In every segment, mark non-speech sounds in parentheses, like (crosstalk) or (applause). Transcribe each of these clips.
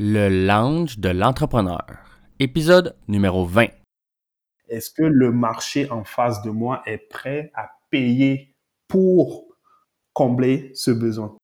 Le lounge de l'entrepreneur. Épisode numéro 20. Est-ce que le marché en face de moi est prêt à payer pour combler ce besoin?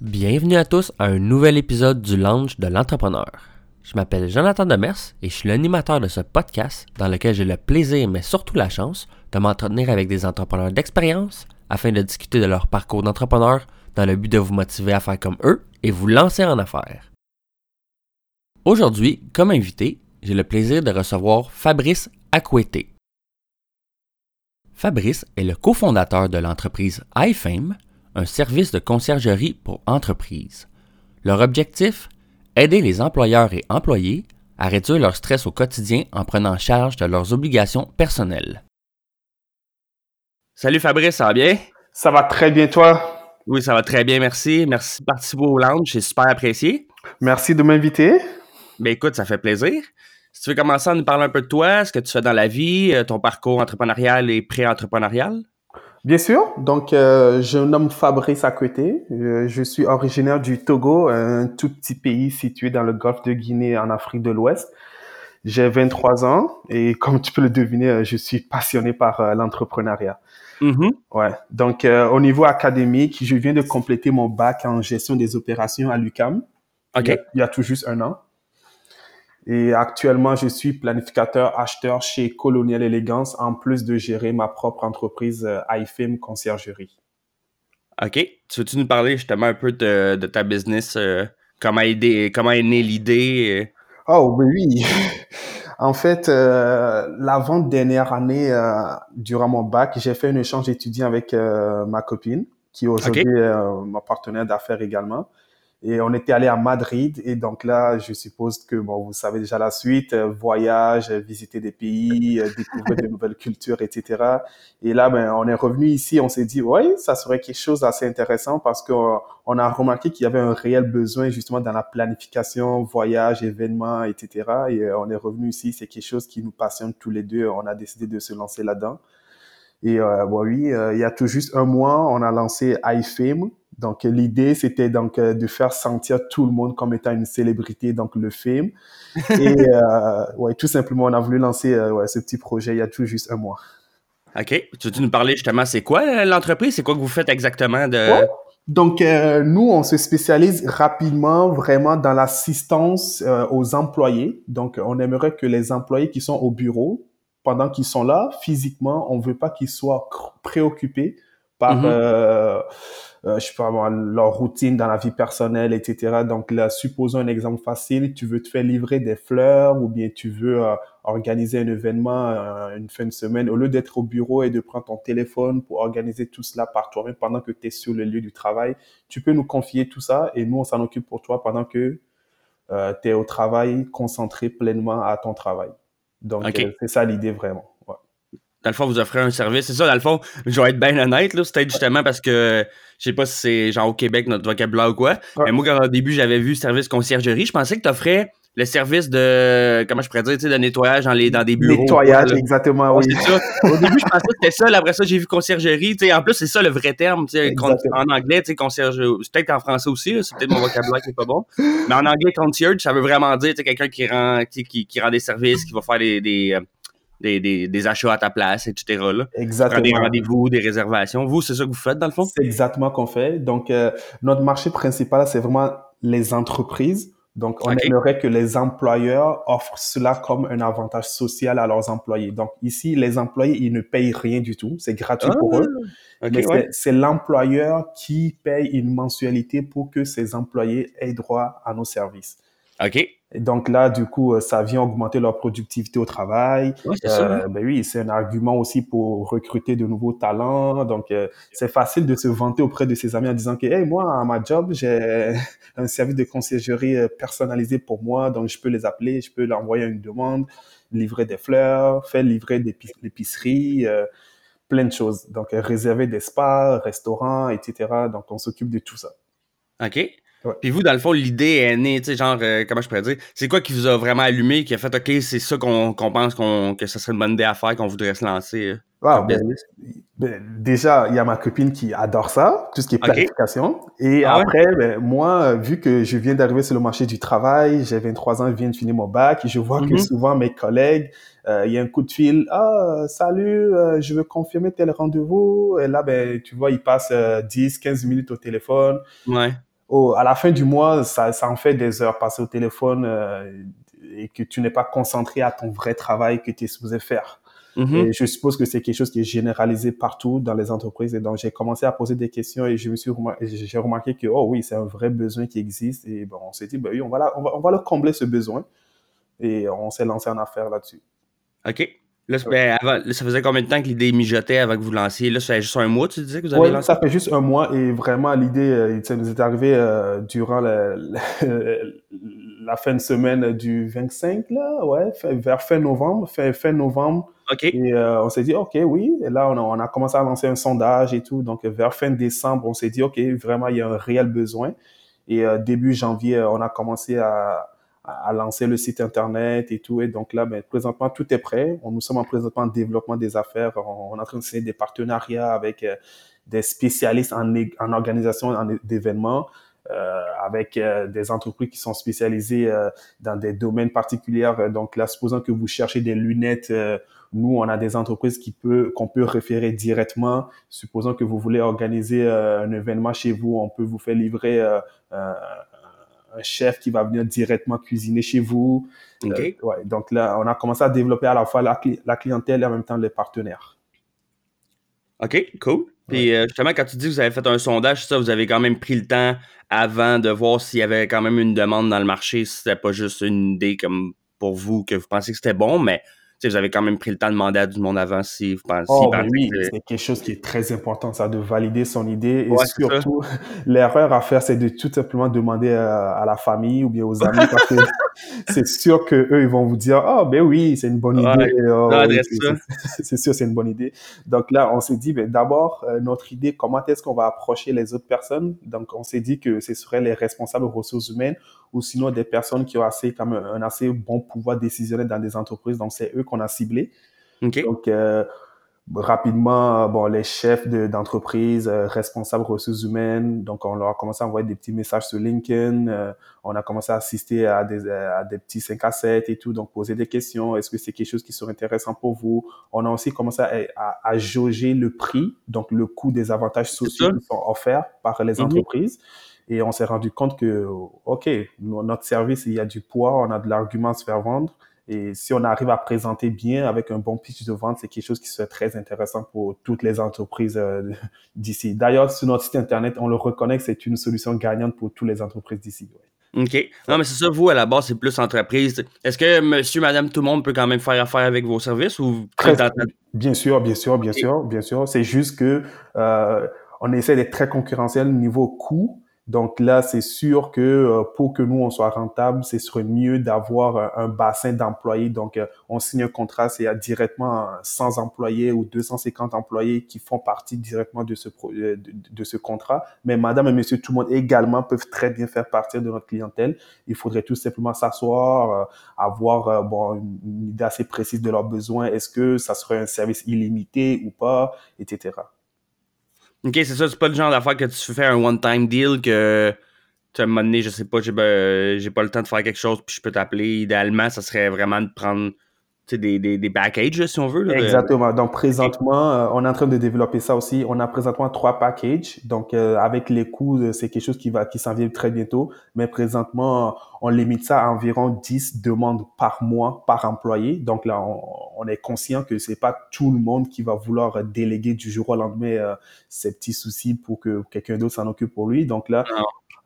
Bienvenue à tous à un nouvel épisode du Lounge de l'entrepreneur. Je m'appelle Jonathan Demers et je suis l'animateur de ce podcast dans lequel j'ai le plaisir, mais surtout la chance, de m'entretenir avec des entrepreneurs d'expérience afin de discuter de leur parcours d'entrepreneur dans le but de vous motiver à faire comme eux et vous lancer en affaires. Aujourd'hui, comme invité, j'ai le plaisir de recevoir Fabrice Acquetté. Fabrice est le cofondateur de l'entreprise iFame, un service de conciergerie pour entreprises. Leur objectif Aider les employeurs et employés à réduire leur stress au quotidien en prenant charge de leurs obligations personnelles. Salut Fabrice, ça va bien? Ça va très bien, toi? Oui, ça va très bien, merci. Merci de participer au lounge, c'est super apprécié. Merci de m'inviter. Ben écoute, ça fait plaisir. Si tu veux commencer à nous parler un peu de toi, ce que tu fais dans la vie, euh, ton parcours entrepreneurial et pré-entrepreneurial? Bien sûr. Donc, euh, je me nomme Fabrice Akwete. Euh, je suis originaire du Togo, un tout petit pays situé dans le golfe de Guinée en Afrique de l'Ouest. J'ai 23 ans et (laughs) comme tu peux le deviner, euh, je suis passionné par euh, l'entrepreneuriat. Mhm. Ouais. Donc, euh, au niveau académique, je viens de compléter mon bac en gestion des opérations à l'UCAM. OK. Il y a- il y a tout juste un an. Et actuellement, je suis planificateur acheteur chez Colonial Elegance en plus de gérer ma propre entreprise euh, iFilm Conciergerie. OK. Tu veux-tu nous parler justement un peu de, de ta business? euh, comment, aider, comment est née l'idée? euh? Oh, oui. (laughs) En fait, euh, l'avant-dernière année, euh, durant mon bac, j'ai fait un échange étudiant avec ma copine, qui est aujourd'hui euh, ma partenaire d'affaires également. Et on était allé à Madrid. Et donc là, je suppose que, bon, vous savez déjà la suite, euh, voyage, euh, visiter des pays, euh, découvrir de (laughs) nouvelles cultures, etc. Et là, ben, on est revenu ici, on s'est dit, oui, ça serait quelque chose d'assez intéressant parce qu'on on a remarqué qu'il y avait un réel besoin justement dans la planification, voyage, événements, etc. Et on est revenu ici, c'est quelque chose qui nous passionne tous les deux. On a décidé de se lancer là-dedans. Et euh, bon, oui, euh, il y a tout juste un mois, on a lancé iFame. Donc l'idée, c'était donc euh, de faire sentir tout le monde comme étant une célébrité, donc le film. (laughs) Et euh, ouais, tout simplement, on a voulu lancer euh, ouais, ce petit projet il y a tout juste un mois. OK. Tu veux-tu nous parler justement, c'est quoi euh, l'entreprise? C'est quoi que vous faites exactement de. Ouais. Donc, euh, nous, on se spécialise rapidement vraiment dans l'assistance euh, aux employés. Donc, on aimerait que les employés qui sont au bureau, pendant qu'ils sont là, physiquement, on veut pas qu'ils soient préoccupés par, Mhm. euh, euh, je pas moi, leur routine dans la vie personnelle, etc. Donc, là, supposons un exemple facile, tu veux te faire livrer des fleurs ou bien tu veux euh, organiser un événement euh, une fin de semaine, au lieu d'être au bureau et de prendre ton téléphone pour organiser tout cela par toi-même pendant que tu es sur le lieu du travail, tu peux nous confier tout ça et nous, on s'en occupe pour toi pendant que tu es au travail, concentré pleinement à ton travail. Donc, euh, c'est ça l'idée vraiment. Dans le fond, vous offrez un service. C'est ça, dans le fond, je vais être bien honnête, là. C'est peut-être justement parce que je sais pas si c'est genre au Québec notre vocabulaire ou quoi. Ouais. Mais moi, quand au début, j'avais vu service conciergerie, je pensais que tu offrais le service de comment je pourrais dire, de nettoyage dans les dans des bureaux. Nettoyage, quoi, exactement, oui. c'est ça. Au début, je pensais que c'était ça. là, Après ça, j'ai vu conciergerie. En plus, c'est ça le vrai terme. En anglais, tu sais, concierge. C'est peut-être qu'en français aussi. C'est peut-être mon vocabulaire qui est pas bon. Mais en anglais, concierge, ça veut vraiment dire quelqu'un qui rend, qui, qui, qui rend des services, qui va faire des, des, euh, des, des, des achats à ta place, etc. Là. Prendre des Exactement. rendez-vous, des réservations. Vous, c'est ça que vous faites dans le fond? C'est exactement qu'on fait. Donc, euh, notre marché principal, c'est vraiment les entreprises. Donc, on Ok. aimerait que les employeurs offrent cela comme un avantage social à leurs employés. Donc, ici, les employés, ils ne payent rien du tout. C'est gratuit pour eux. Ok, Mais ouais. c'est l'employeur qui paye une mensualité pour que ses employés aient droit à nos services. OK. Et donc là, du coup, euh, ça vient augmenter leur productivité au travail. C'est ça. hein. Euh, ben oui, c'est un argument aussi pour recruter de nouveaux talents. Donc, euh, c'est facile de se vanter auprès de ses amis en disant que, hey, moi, à ma job, j'ai (laughs) un service de conciergerie euh, personnalisé pour moi. Donc, je peux les appeler, je peux leur envoyer une demande, livrer des fleurs, faire livrer des épi- l'épicerie, euh, plein de choses. Donc, euh, réserver des spas, restaurants, etc. Donc, on s'occupe de tout ça. OK. Puis vous, dans le fond, l'idée est née, tu sais, genre, euh, comment je pourrais dire, c'est quoi qui vous a vraiment allumé, qui a fait, OK, c'est ça qu'on pense qu'on que ce serait une bonne idée à faire, qu'on voudrait se lancer? Wow, ben, ben, déjà, il y a ma copine qui adore ça, tout ce qui est planification. Et ah après, ben, moi, vu que je viens d'arriver sur le marché du travail, j'ai 23 ans, je viens de finir mon bac, et je vois que mm-hmm. souvent mes collègues, euh, il y a un coup de fil, ah, salut, euh, je veux confirmer tel rendez-vous. Et là, ben, tu vois, ils passent 10, 15 minutes au téléphone. Ouais. À la fin du mois, ça, ça en fait des heures passées au téléphone euh, et que tu n'es pas concentré à ton vrai travail que tu es supposé faire. Mm-hmm. Et je suppose que c'est quelque chose qui est généralisé partout dans les entreprises. Et donc, j'ai commencé à poser des questions et je me suis j'ai remarqué que, oh oui, c'est un vrai besoin qui existe. Et bon, on s'est dit, ben oui, on va, on, va, on va le combler ce besoin. Et on s'est lancé en affaires là-dessus. OK. Là, ben, ça faisait combien de temps que l'idée mijotait avant que vous lanciez? Là, ça fait juste un mois, tu disais que vous avez lancé? ça fait juste un mois et vraiment, l'idée, euh, ça nous est arrivé euh, durant la, (laughs) la, fin de semaine du 25, là, ouais, vers fin novembre, fin, fin novembre. OK. Et euh, on s'est dit, OK, oui. Et là, on a, on a, commencé à lancer un sondage et tout. Donc, vers fin décembre, on s'est dit, OK, vraiment, il y a un réel besoin. Et début janvier, on a commencé à, à, lancer le site internet et tout. Et donc là, ben, présentement, tout est prêt. On, nous sommes en présentement en développement des affaires. On, est en train de signer des partenariats avec euh, des spécialistes en, en organisation d'événements. Euh, avec euh, des entreprises qui sont spécialisées euh, dans des domaines particuliers. Donc là, supposons que vous cherchez des lunettes, nous, on a des entreprises qui peut qu'on peut référer directement. Supposons que vous voulez organiser un événement chez vous, on peut vous faire livrer un chef qui va venir directement cuisiner chez vous. Euh, ouais, donc là, on a commencé à développer à la fois la, clientèle et en même temps les partenaires. OK, cool. Puis euh, justement, quand tu dis que vous avez fait un sondage, ça, vous avez quand même pris le temps avant de voir s'il y avait quand même une demande dans le marché, si c'était pas juste une idée comme pour vous que vous pensez que c'était bon, mais vous avez quand même pris le temps de demander à du monde avant si vous pensez. Oh, oui, c'est quelque chose qui est très important, ça, de valider son idée. Et surtout, (laughs) l'erreur à faire, c'est de tout simplement demander à, la famille ou bien aux amis parce que (laughs) c'est sûr que eux ils vont vous dire, oh, ben oui, c'est une bonne idée. Oh, c'est sûr, c'est une bonne idée. Donc là, on s'est dit, ben, d'abord, euh, notre idée, comment est-ce qu'on va approcher les autres personnes? Donc, on s'est dit que ce seraient les responsables ressources humaines ou sinon des personnes qui ont assez, comme un, assez bon pouvoir décisionnel dans des entreprises. Donc, c'est eux qu'on a ciblés. Donc, euh, rapidement, bon, les chefs d'entreprise, euh, responsables ressources humaines, donc on leur a commencé à envoyer des petits messages sur LinkedIn, euh, on a commencé à assister à des, à des petits 5 à 7 et tout, donc poser des questions, est-ce que c'est quelque chose qui serait intéressant pour vous? On a aussi commencé à, à, jauger le prix, donc le coût des avantages sociaux qui sont offerts par les mhm. entreprises. Et on s'est rendu compte que, OK, notre service, il y a du poids, on a de l'argument à se faire vendre. Et si on arrive à présenter bien avec un bon pitch de vente, c'est quelque chose qui serait très intéressant pour toutes les entreprises euh, d'ici. D'ailleurs, sur notre site Internet, on le reconnaît que c'est une solution gagnante pour toutes les entreprises d'ici. OK. Non, mais c'est ça, vous, à la base, c'est plus entreprise. Est-ce que monsieur, madame, tout le monde peut quand même faire affaire avec vos services ou Bien sûr, bien sûr, bien sûr, bien sûr. C'est juste que euh, on essaie d'être très concurrentiel au niveau coût donc là, c'est sûr que euh, pour que nous, on soit rentable, ce serait mieux d'avoir un, bassin d'employés. Donc, euh, on signe un contrat, c'est directement 100 employés ou 250 employés qui font partie directement de ce, euh, de, ce contrat. Mais madame et monsieur, tout le monde également peuvent très bien faire partie de notre clientèle. Il faudrait tout simplement s'asseoir, avoir bon, une idée assez précise de leurs besoins. Est-ce que ça serait un service illimité ou pas, etc. Ok, c'est ça, c'est pas le genre d'affaire que tu fais un one-time deal que tu as un moment donné, je sais pas, j'ai ben, pas le temps de faire quelque chose, puis je peux t'appeler. Idéalement, ça serait vraiment de prendre des, des, des packages, si on veut. Exactement. Donc, présentement, euh, on est en train de développer ça aussi. On a présentement trois packages. Donc, euh, avec les coûts, euh, c'est quelque chose qui va qui s'en vient très bientôt. Mais présentement, on limite ça à environ 10 demandes par mois par employé. Donc là, on, est conscient que c'est pas tout le monde qui va vouloir déléguer du jour au lendemain ses petits soucis pour que quelqu'un d'autre s'en occupe pour lui. Donc là,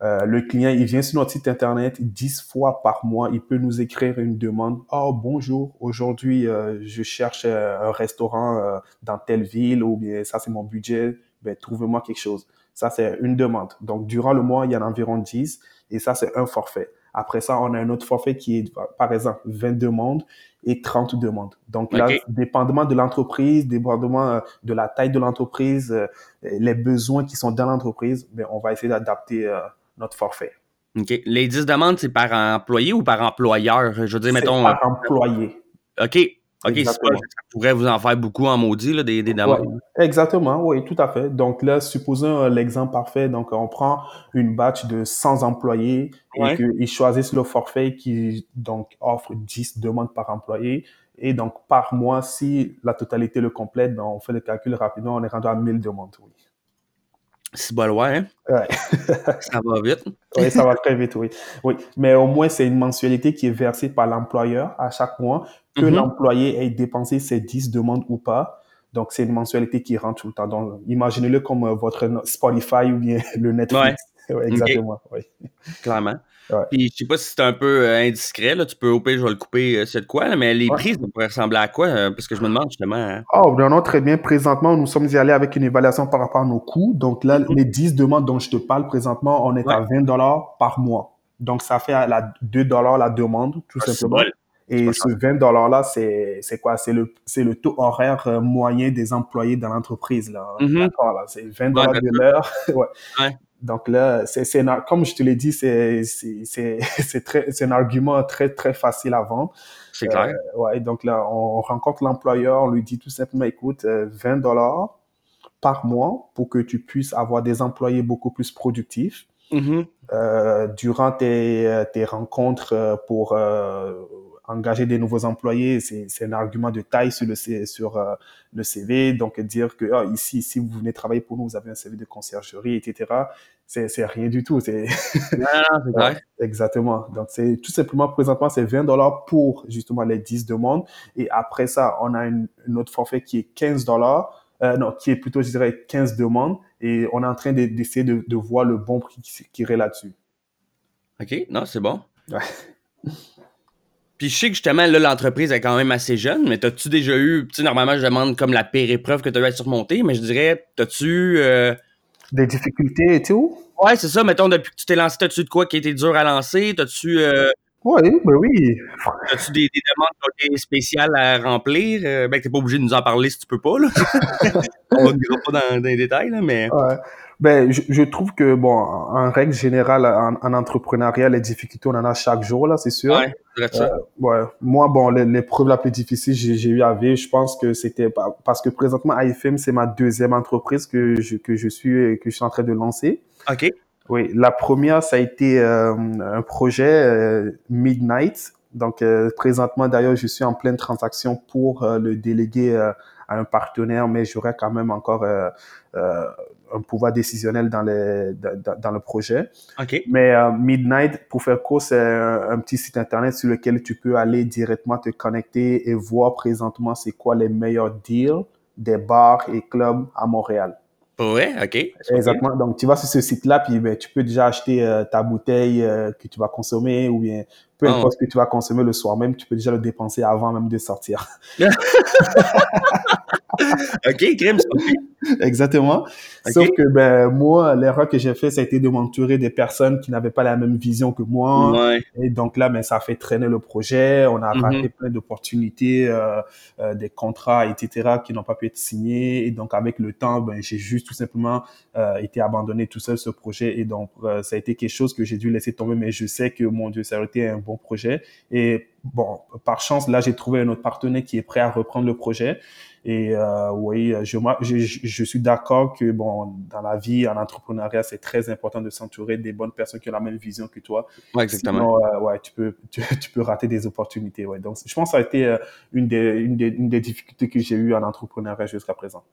euh, le client, il vient sur notre site internet dix fois par mois, il peut nous écrire une demande. Oh bonjour, aujourd'hui euh, je cherche euh, un restaurant dans telle ville ou bien ça c'est mon budget. Ben trouvez-moi quelque chose. Ça c'est une demande. Donc durant le mois il y en a environ 10 et ça c'est un forfait. Après ça, on a un autre forfait qui est, par exemple, 20 demandes et 30 demandes. Donc là, dépendamment de l'entreprise, dépendamment de la taille de l'entreprise, les besoins qui sont dans l'entreprise, ben, on va essayer d'adapter notre forfait. OK. Les 10 demandes, c'est par employé ou par employeur? Je veux dire, mettons. Par employé. OK. OK, ça pourrait vous en faire beaucoup en maudit, là, des, des demandes. exactement, oui, tout à fait. Donc là, supposons l'exemple parfait. Donc, on prend une batch de 100 employés et qu'ils choisissent le forfait qui donc offre 10 demandes par employé. Et donc, par mois, si la totalité le complète, ben, on fait le calcul rapidement, on est rendu à 1000 demandes, oui. C'est pas loin, hein? Ouais. (laughs) ça va vite. oui, ça va très vite, oui. Oui, mais au moins, c'est une mensualité qui est versée par l'employeur à chaque mois, que mm-hmm. l'employé ait dépensé ses 10 demandes ou pas. Donc, c'est une mensualité qui rentre tout le temps. Donc, imaginez-le comme euh, votre Spotify ou bien (laughs) le Netflix. (laughs) Ouais. exactement, oui. Clairement. Puis je sais pas si c'est un peu euh, indiscret, là, tu peux au pire, je vais le couper, euh, c'est de quoi, mais les prix, ça pourrait ressembler à quoi? Euh, parce que je me demande justement. Hein? Oh, non, non, très bien. Présentement, nous sommes y allés avec une évaluation par rapport à nos coûts. Donc là, mm-hmm. les 10 demandes dont je te parle présentement, on est à 20 dollars par mois. Donc ça fait à la 2 dollars la demande, tout ah, simplement. Et ce 20 dollars-là, c'est, c'est quoi? C'est le, le taux horaire moyen des employés dans l'entreprise, là. Mm-hmm. D'accord, là. C'est 20 dollars de l'heure. (laughs) ouais. Donc là, c'est, c'est comme je te l'ai dit, c'est, c'est, (laughs) c'est, très, c'est un argument très, très facile à vendre. C'est clair. Euh, ouais, donc là, on rencontre l'employeur, on lui dit tout simplement, écoute, 20 euh, dollars par mois pour que tu puisses avoir des employés beaucoup plus productifs. Mm-hmm. Euh, durant tes, tes rencontres pour engager des nouveaux employés, c'est un argument de taille sur le, sur, euh, le CV. Donc, dire que oh, ici, si vous venez travailler pour nous, vous avez un CV de conciergerie, etc., c'est rien du tout. C'est (laughs) Exactement. Donc, c'est tout simplement, présentement, c'est 20 dollars pour justement les 10 demandes. Et après ça, on a une, autre forfait qui est 15 dollars. Euh, non, qui est plutôt, je dirais, 15 demandes. Et on est en train d'essayer de, de, voir le bon prix qui, qui irait là-dessus. OK, non, c'est bon. Ouais. (laughs) Puis je sais que justement, là, l'entreprise est quand même assez jeune, mais t'as-tu déjà eu, tu sais, normalement, je demande comme la pire épreuve que tu as eu à surmonter, mais je dirais, t'as-tu. Euh... Des difficultés et tout? Ouais, c'est ça. Mettons, depuis que tu t'es lancé, t'as-tu de quoi qui été dur à lancer? T'as-tu. Euh... Oui, ben oui. As-tu des, des, demandes spéciales à remplir? Euh, ben, t'es pas obligé de nous en parler si tu peux pas, là. (laughs) On va pas dans, dans les détails, là, mais. Ouais. Ben, je, je, trouve que, bon, en règle générale, en, en, entrepreneuriat, les difficultés, on en a chaque jour, là, c'est sûr. Ouais, euh, ouais. Moi, bon, l'épreuve la plus difficile j'ai eu à vivre, je pense que c'était parce que présentement, IFM, c'est ma deuxième entreprise que je, que je suis, que je suis en train de lancer. OK. Oui, la première, ça a été euh, un projet euh, Midnight. Donc, euh, présentement, d'ailleurs, je suis en pleine transaction pour le déléguer à un partenaire, mais j'aurai quand même encore un pouvoir décisionnel dans, les, dans, dans le projet. Okay. Mais euh, Midnight, pour faire court, c'est un, petit site internet sur lequel tu peux aller directement te connecter et voir présentement c'est quoi les meilleurs deals des bars et clubs à Montréal. Ouais, ok. Exactement. Donc, tu vas sur ce site-là, puis ben, tu peux déjà acheter euh, ta bouteille euh, que tu vas consommer ou bien peu oh. importe ce que tu vas consommer le soir même, tu peux déjà le dépenser avant même de sortir. (laughs) OK, crème, Exactement. Sauf que ben moi, l'erreur que j'ai fait, ça a été de m'entourer des personnes qui n'avaient pas la même vision que moi. Et donc là, ben ça a fait traîner le projet. On a raté mm-hmm. plein d'opportunités, euh, euh, des contrats, etc., qui n'ont pas pu être signés. Et donc avec le temps, ben j'ai juste tout simplement euh, été abandonné tout seul ce projet. Et donc ça a été quelque chose que j'ai dû laisser tomber. Mais je sais que mon Dieu, ça a été un bon projet. Et bon, par chance, là, j'ai trouvé un autre partenaire qui est prêt à reprendre le projet. Et euh, oui, je, je, je suis d'accord que bon, dans la vie, en entrepreneuriat, c'est très important de s'entourer des bonnes personnes qui ont la même vision que toi. Ouais, exactement. Sinon, euh, ouais, tu peux, tu, (laughs) tu, peux rater des opportunités. Ouais. Donc, je pense que ça a été euh, une, des, une, des, une des difficultés que j'ai eues en entrepreneuriat jusqu'à présent.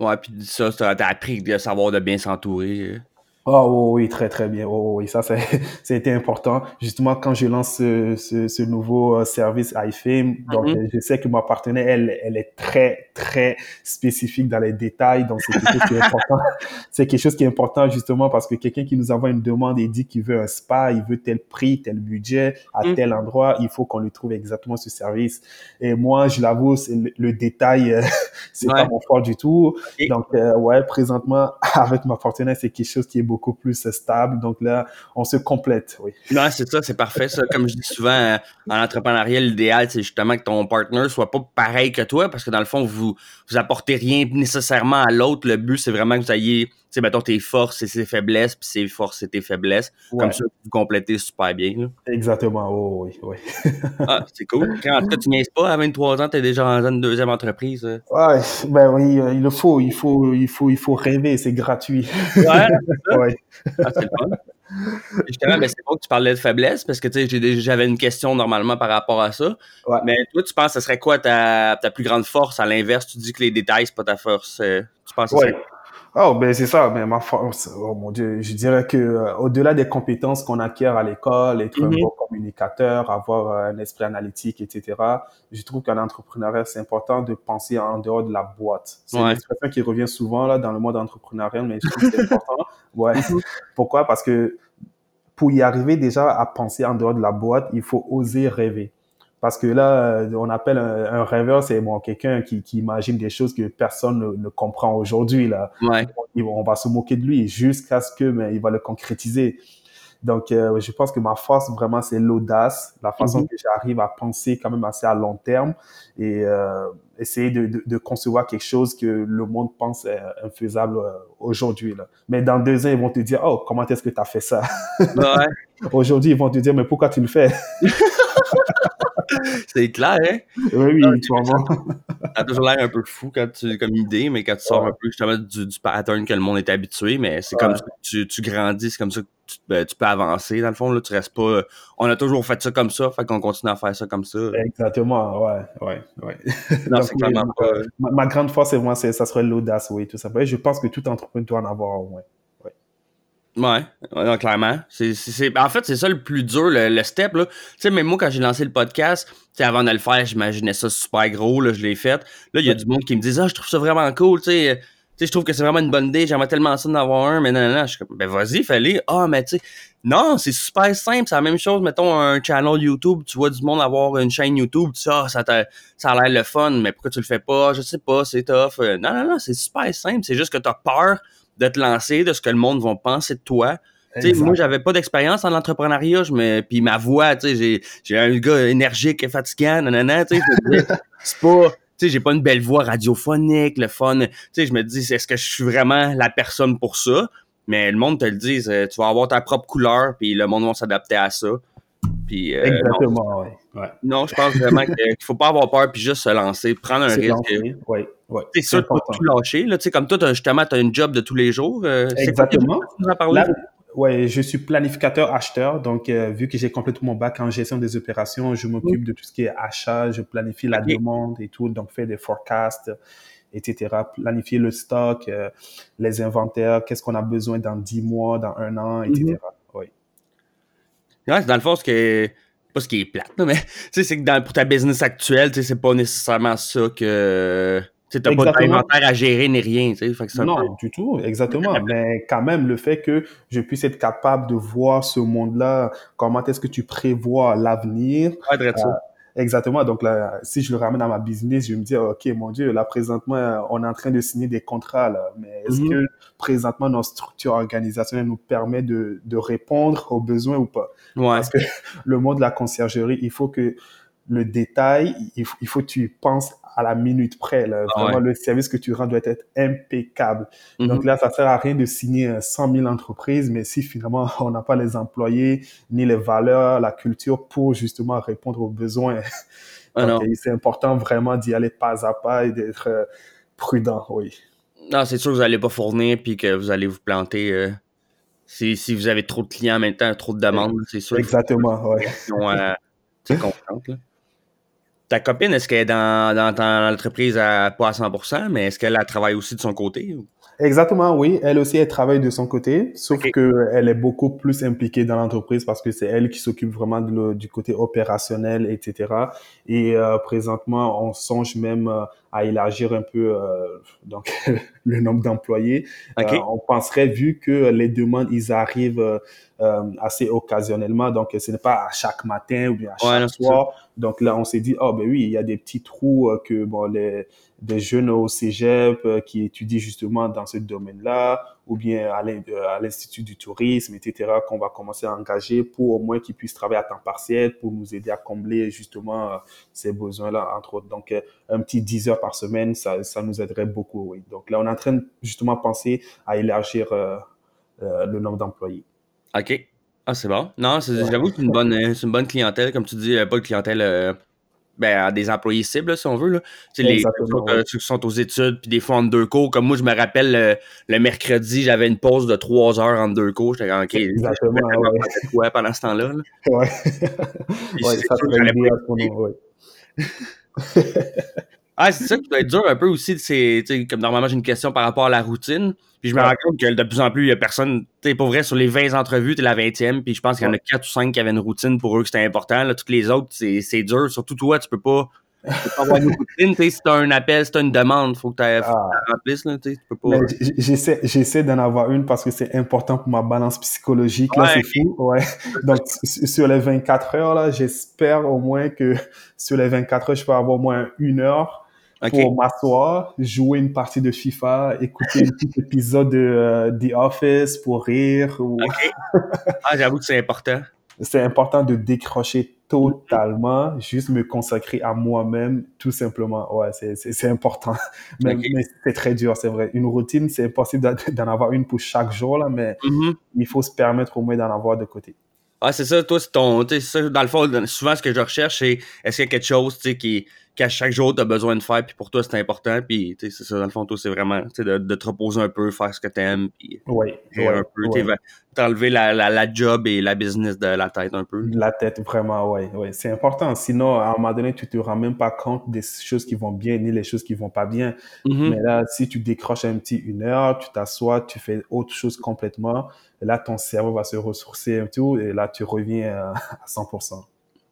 Ouais, puis ça, tu as appris de savoir de bien s'entourer. Oh oui, très très bien. Oh oui, ça, (laughs) ça, a été important. Justement, quand je lance ce, ce, ce nouveau euh, service iFame, donc mm-hmm. je sais que ma partenaire, elle, elle est très très spécifique dans les détails. Donc c'est quelque chose qui est important. (laughs) c'est quelque chose qui est important justement parce que quelqu'un qui nous envoie une demande et dit qu'il veut un spa, il veut tel prix, tel budget à mm. tel endroit, il faut qu'on lui trouve exactement ce service. Et moi, je l'avoue, le, le, détail, euh, (laughs) c'est pas mon fort du tout. Donc euh, ouais, présentement avec ma partenaire, c'est quelque chose qui est beaucoup beaucoup plus stable. Donc là, on se complète, oui. Non, c'est ça, c'est parfait. Ça, comme je dis souvent, euh, en entrepreneuriat, l'idéal, c'est justement que ton partner soit pas pareil que toi, parce que dans le fond, vous, vous apportez rien nécessairement à l'autre. Le but, c'est vraiment que vous ayez sais, mettons, tes forces et tes faiblesses, puis ses forces et tes faiblesses. Comme ça, vous complétez super bien. Exactement, oh, oui, oui. ah, c'est cool. (laughs) En tout cas, tu niaises pas, à 23 ans, tu es déjà dans une deuxième entreprise. Ouais, ben oui, euh, il le faut, il faut, il faut, il faut rêver, c'est gratuit. Ouais, (laughs) ouais. Ah, c'est le fun. (laughs) Justement, ben, c'est bon que tu parlais de faiblesse parce que j'avais une question normalement par rapport à ça. Mais toi, tu penses que ce serait quoi ta, ta plus grande force? À l'inverse? Tu dis que les détails, c'est pas ta force. Euh, tu penses que ouais. Oh, ben c'est ça, mais ma force, oh mon Dieu, je dirais que euh, au-delà des compétences qu'on acquiert à l'école, être un mhm. bon communicateur, avoir euh, un esprit analytique, etc., je trouve qu'en entrepreneuriat, c'est important de penser en dehors de la boîte. C'est une expression qui revient souvent là dans le monde entrepreneurial, mais je trouve que c'est important. (laughs) Ouais. Mhm. Pourquoi? Parce que pour y arriver déjà à penser en dehors de la boîte, il faut oser rêver. Parce que là, euh, on appelle un, rêveur, c'est bon, quelqu'un qui, qui, imagine des choses que personne ne, ne comprend aujourd'hui. Là. Ouais. On va se moquer de lui jusqu'à ce que mais il va le concrétiser. Donc, euh, je pense que ma force, vraiment, c'est l'audace, la façon mhm. que j'arrive à penser quand même assez à long terme et euh, essayer de, de, de, concevoir quelque chose que le monde pense infaisable aujourd'hui. Mais dans deux ans, ils vont te dire, oh, comment est-ce que tu as fait ça? Ouais. (laughs) aujourd'hui, ils vont te dire, mais pourquoi tu le fais? (laughs) (laughs) c'est clair, hein? Oui, oui, tu as toujours l'air un peu fou quand tu, comme idée, mais quand tu sors un peu justement du, du, pattern que le monde est habitué, mais c'est comme ça que tu, tu grandis, c'est comme ça que tu, ben, tu, peux avancer. Dans le fond, là, tu restes pas. On a toujours fait ça comme ça, fait qu'on continue à faire ça comme ça. Exactement, ouais, ouais, ouais. (laughs) Non, clairement pas. Ma, grande force, c'est moi, ça serait l'audace, oui, tout simplement. Je pense que tout entrepreneur doit en avoir au moins. Ouais, ouais clairement. C'est, c'est, en fait, c'est ça le plus dur, le, step. Là. Tu sais, même moi, quand j'ai lancé le podcast, avant de le faire, j'imaginais ça super gros, là, je l'ai fait. Là, il y a du monde qui me dit Ah, je trouve ça vraiment cool, tu sais. je trouve que c'est vraiment une bonne idée, j'aimerais tellement ça d'en avoir un, mais non, non, non. Je suis comme, ben vas-y, fallait. Ah, mais tu sais, non, c'est super simple, c'est la même chose. Mettons un channel YouTube, tu vois du monde avoir une chaîne YouTube, tu sais, ah, ça, ça a l'air le fun, mais pourquoi tu le fais pas? Je sais pas, c'est tough. Euh, non, non, non, c'est super simple, c'est juste que t'as peur de te lancer, de ce que le monde va penser de toi. moi, j'avais pas d'expérience en entrepreneuriat, je me, puis ma voix, j'ai, un gars énergique et fatigant, nanana, tu sais, (laughs) c'est pas, tu sais, j'ai pas une belle voix radiophonique, le fun, tu sais, je me dis, est-ce que je suis vraiment la personne pour ça? Mais le monde te le dit, tu vas avoir ta propre couleur, puis le monde va s'adapter à ça. Puis, euh, Exactement, oui. Ouais. Non, je pense vraiment qu'il faut pas avoir peur puis juste se lancer, prendre un risque. Oui, oui. C'est sûr de tout lâcher. Là, comme toi, justement, tu as une job de tous les jours. Euh, Exactement. Oui, je suis planificateur acheteur. Donc, euh, vu que j'ai complété mon bac en gestion des opérations, je m'occupe de tout ce qui est achat, je planifie la demande et tout, donc faire des forecasts, etc. Planifier le stock, euh, les inventaires, qu'est-ce qu'on a besoin dans 10 mois, dans un an, etc. Mm-hmm. Oui. dans le fond, ce que pas ce qui est plate, mais (laughs) c'est que dans, pour ta business actuelle, c'est pas nécessairement ça que. Tu n'as pas d'inventaire à gérer ni rien. Fait que non, du tout, exactement. mais quand même, le fait que je puisse être capable de voir ce monde-là, comment est-ce que tu prévois l'avenir. Ouais. Exactement. Donc là, si je le ramène à ma business, je me dis, OK, mon Dieu, là, présentement, on est en train de signer des contrats, là. Mais est-ce mhm. que présentement, notre structure organisationnelle nous permet de, de répondre aux besoins ou pas? Ouais. Parce que (laughs) le monde de la conciergerie, il faut que le détail, il faut, il faut que tu penses à la minute près. Là. Ah Vraiment, le service que tu rends doit être impeccable. Mhm. Donc là, ça sert à rien de signer 100 000 entreprises, mais si finalement (laughs) on n'a pas les employés, ni les valeurs, la culture pour justement répondre aux besoins. Ah c'est important vraiment d'y aller pas à pas et d'être euh, prudent, oui. Non, c'est sûr que vous n'allez pas fournir puis que vous allez vous planter. Euh, si, si, vous avez trop de clients en même temps, trop de demandes, c'est sûr. Exactement, oui. (laughs) C'est là ta copine, est-ce qu'elle est dans, dans, dans l'entreprise à, pas à 100%, mais est-ce qu'elle travaille aussi de son côté? Exactement, oui. Elle aussi, elle travaille de son côté, sauf que qu'elle est beaucoup plus impliquée dans l'entreprise parce que c'est elle qui s'occupe vraiment du côté opérationnel, etc. Et euh, présentement, on songe même euh, à élargir un peu euh, donc (laughs) le nombre d'employés. on penserait, vu que les demandes, ils arrivent assez occasionnellement, donc ce n'est pas à chaque matin ou bien à chaque soir. Donc là, on s'est dit, oh ben oui, il y a des petits trous que bon les des jeunes au cégep qui étudient justement dans ce domaine-là ou bien à l'Institut du tourisme, etc., qu'on va commencer à engager pour au moins qu'ils puissent travailler à temps partiel, pour nous aider à combler justement ces besoins-là, entre autres. Donc, un petit 10 heures par semaine, ça, ça nous aiderait beaucoup, oui. Donc là, on est en train de justement penser à élargir le nombre d'employés. OK. Ah, c'est bon. Non, j'avoue que c'est une bonne, une bonne clientèle, comme tu dis, pas de clientèle ben, des employés cibles, si on veut. Là. Les, ceux, qui sont aux études, puis des fois en deux cours. Comme moi, je me rappelle, le, mercredi, j'avais une pause de trois heures en deux cours. J'étais OK, Exactement, ouais. pendant ce temps-là. Là. (laughs) Ouais. ouais ça, Ah, c'est ça qui doit être dur un peu aussi. C'est comme normalement j'ai une question par rapport à la routine. Puis je me rends compte que de plus en plus, il y a personne. Tu pour vrai, sur les 20 entrevues, tu es la 20e. Puis je pense qu'il y en a 4 ou 5 qui avaient une routine pour eux que c'était important. Là, toutes les autres, c'est dur. Surtout toi, tu peux pas. Tu peux pas avoir une (laughs) routine. Si tu as un appel, si tu as une demande, il faut que tu ah. remplisses. Tu peux pas. J'essaie d'en avoir une parce que c'est important pour ma balance psychologique. Là, c'est fou. Ouais. Donc, (laughs) sur les 24 heures, là, j'espère au moins que sur les 24 heures, je peux avoir au moins une heure pour m'asseoir, jouer une partie de FIFA, écouter un petit épisode de euh, The Office pour rire. Ou... (laughs) Ah, j'avoue que c'est important. C'est important de décrocher totalement, juste me consacrer à moi-même, tout simplement. Ouais, c'est important. (laughs) Mais, c'est très dur, c'est vrai. Une routine, c'est impossible (laughs) d'en avoir une pour chaque jour, là, mais mm-hmm. il faut se permettre au moins d'en avoir de côté. Ah, c'est ça, toi, c'est ton. Ça, dans le fond, souvent, ce que je recherche, c'est est-ce qu'il y a quelque chose qui, qu'à chaque jour, tu as besoin de faire, puis pour toi, c'est important. Puis, c'est ça, dans le fond, toi, c'est vraiment de, de, te reposer un peu, faire ce que tu aimes, puis oui, un peu, t'enlever la, la, la, job et la business de la tête un peu. La tête, vraiment, oui. Ouais. C'est important. Sinon, à un moment donné, tu te rends même pas compte des choses qui vont bien ni les choses qui vont pas bien. Mm-hmm. Mais là, si tu décroches un petit une heure, tu t'assois, tu fais autre chose complètement, et là, ton cerveau va se ressourcer un tout, et là, tu reviens à 100%.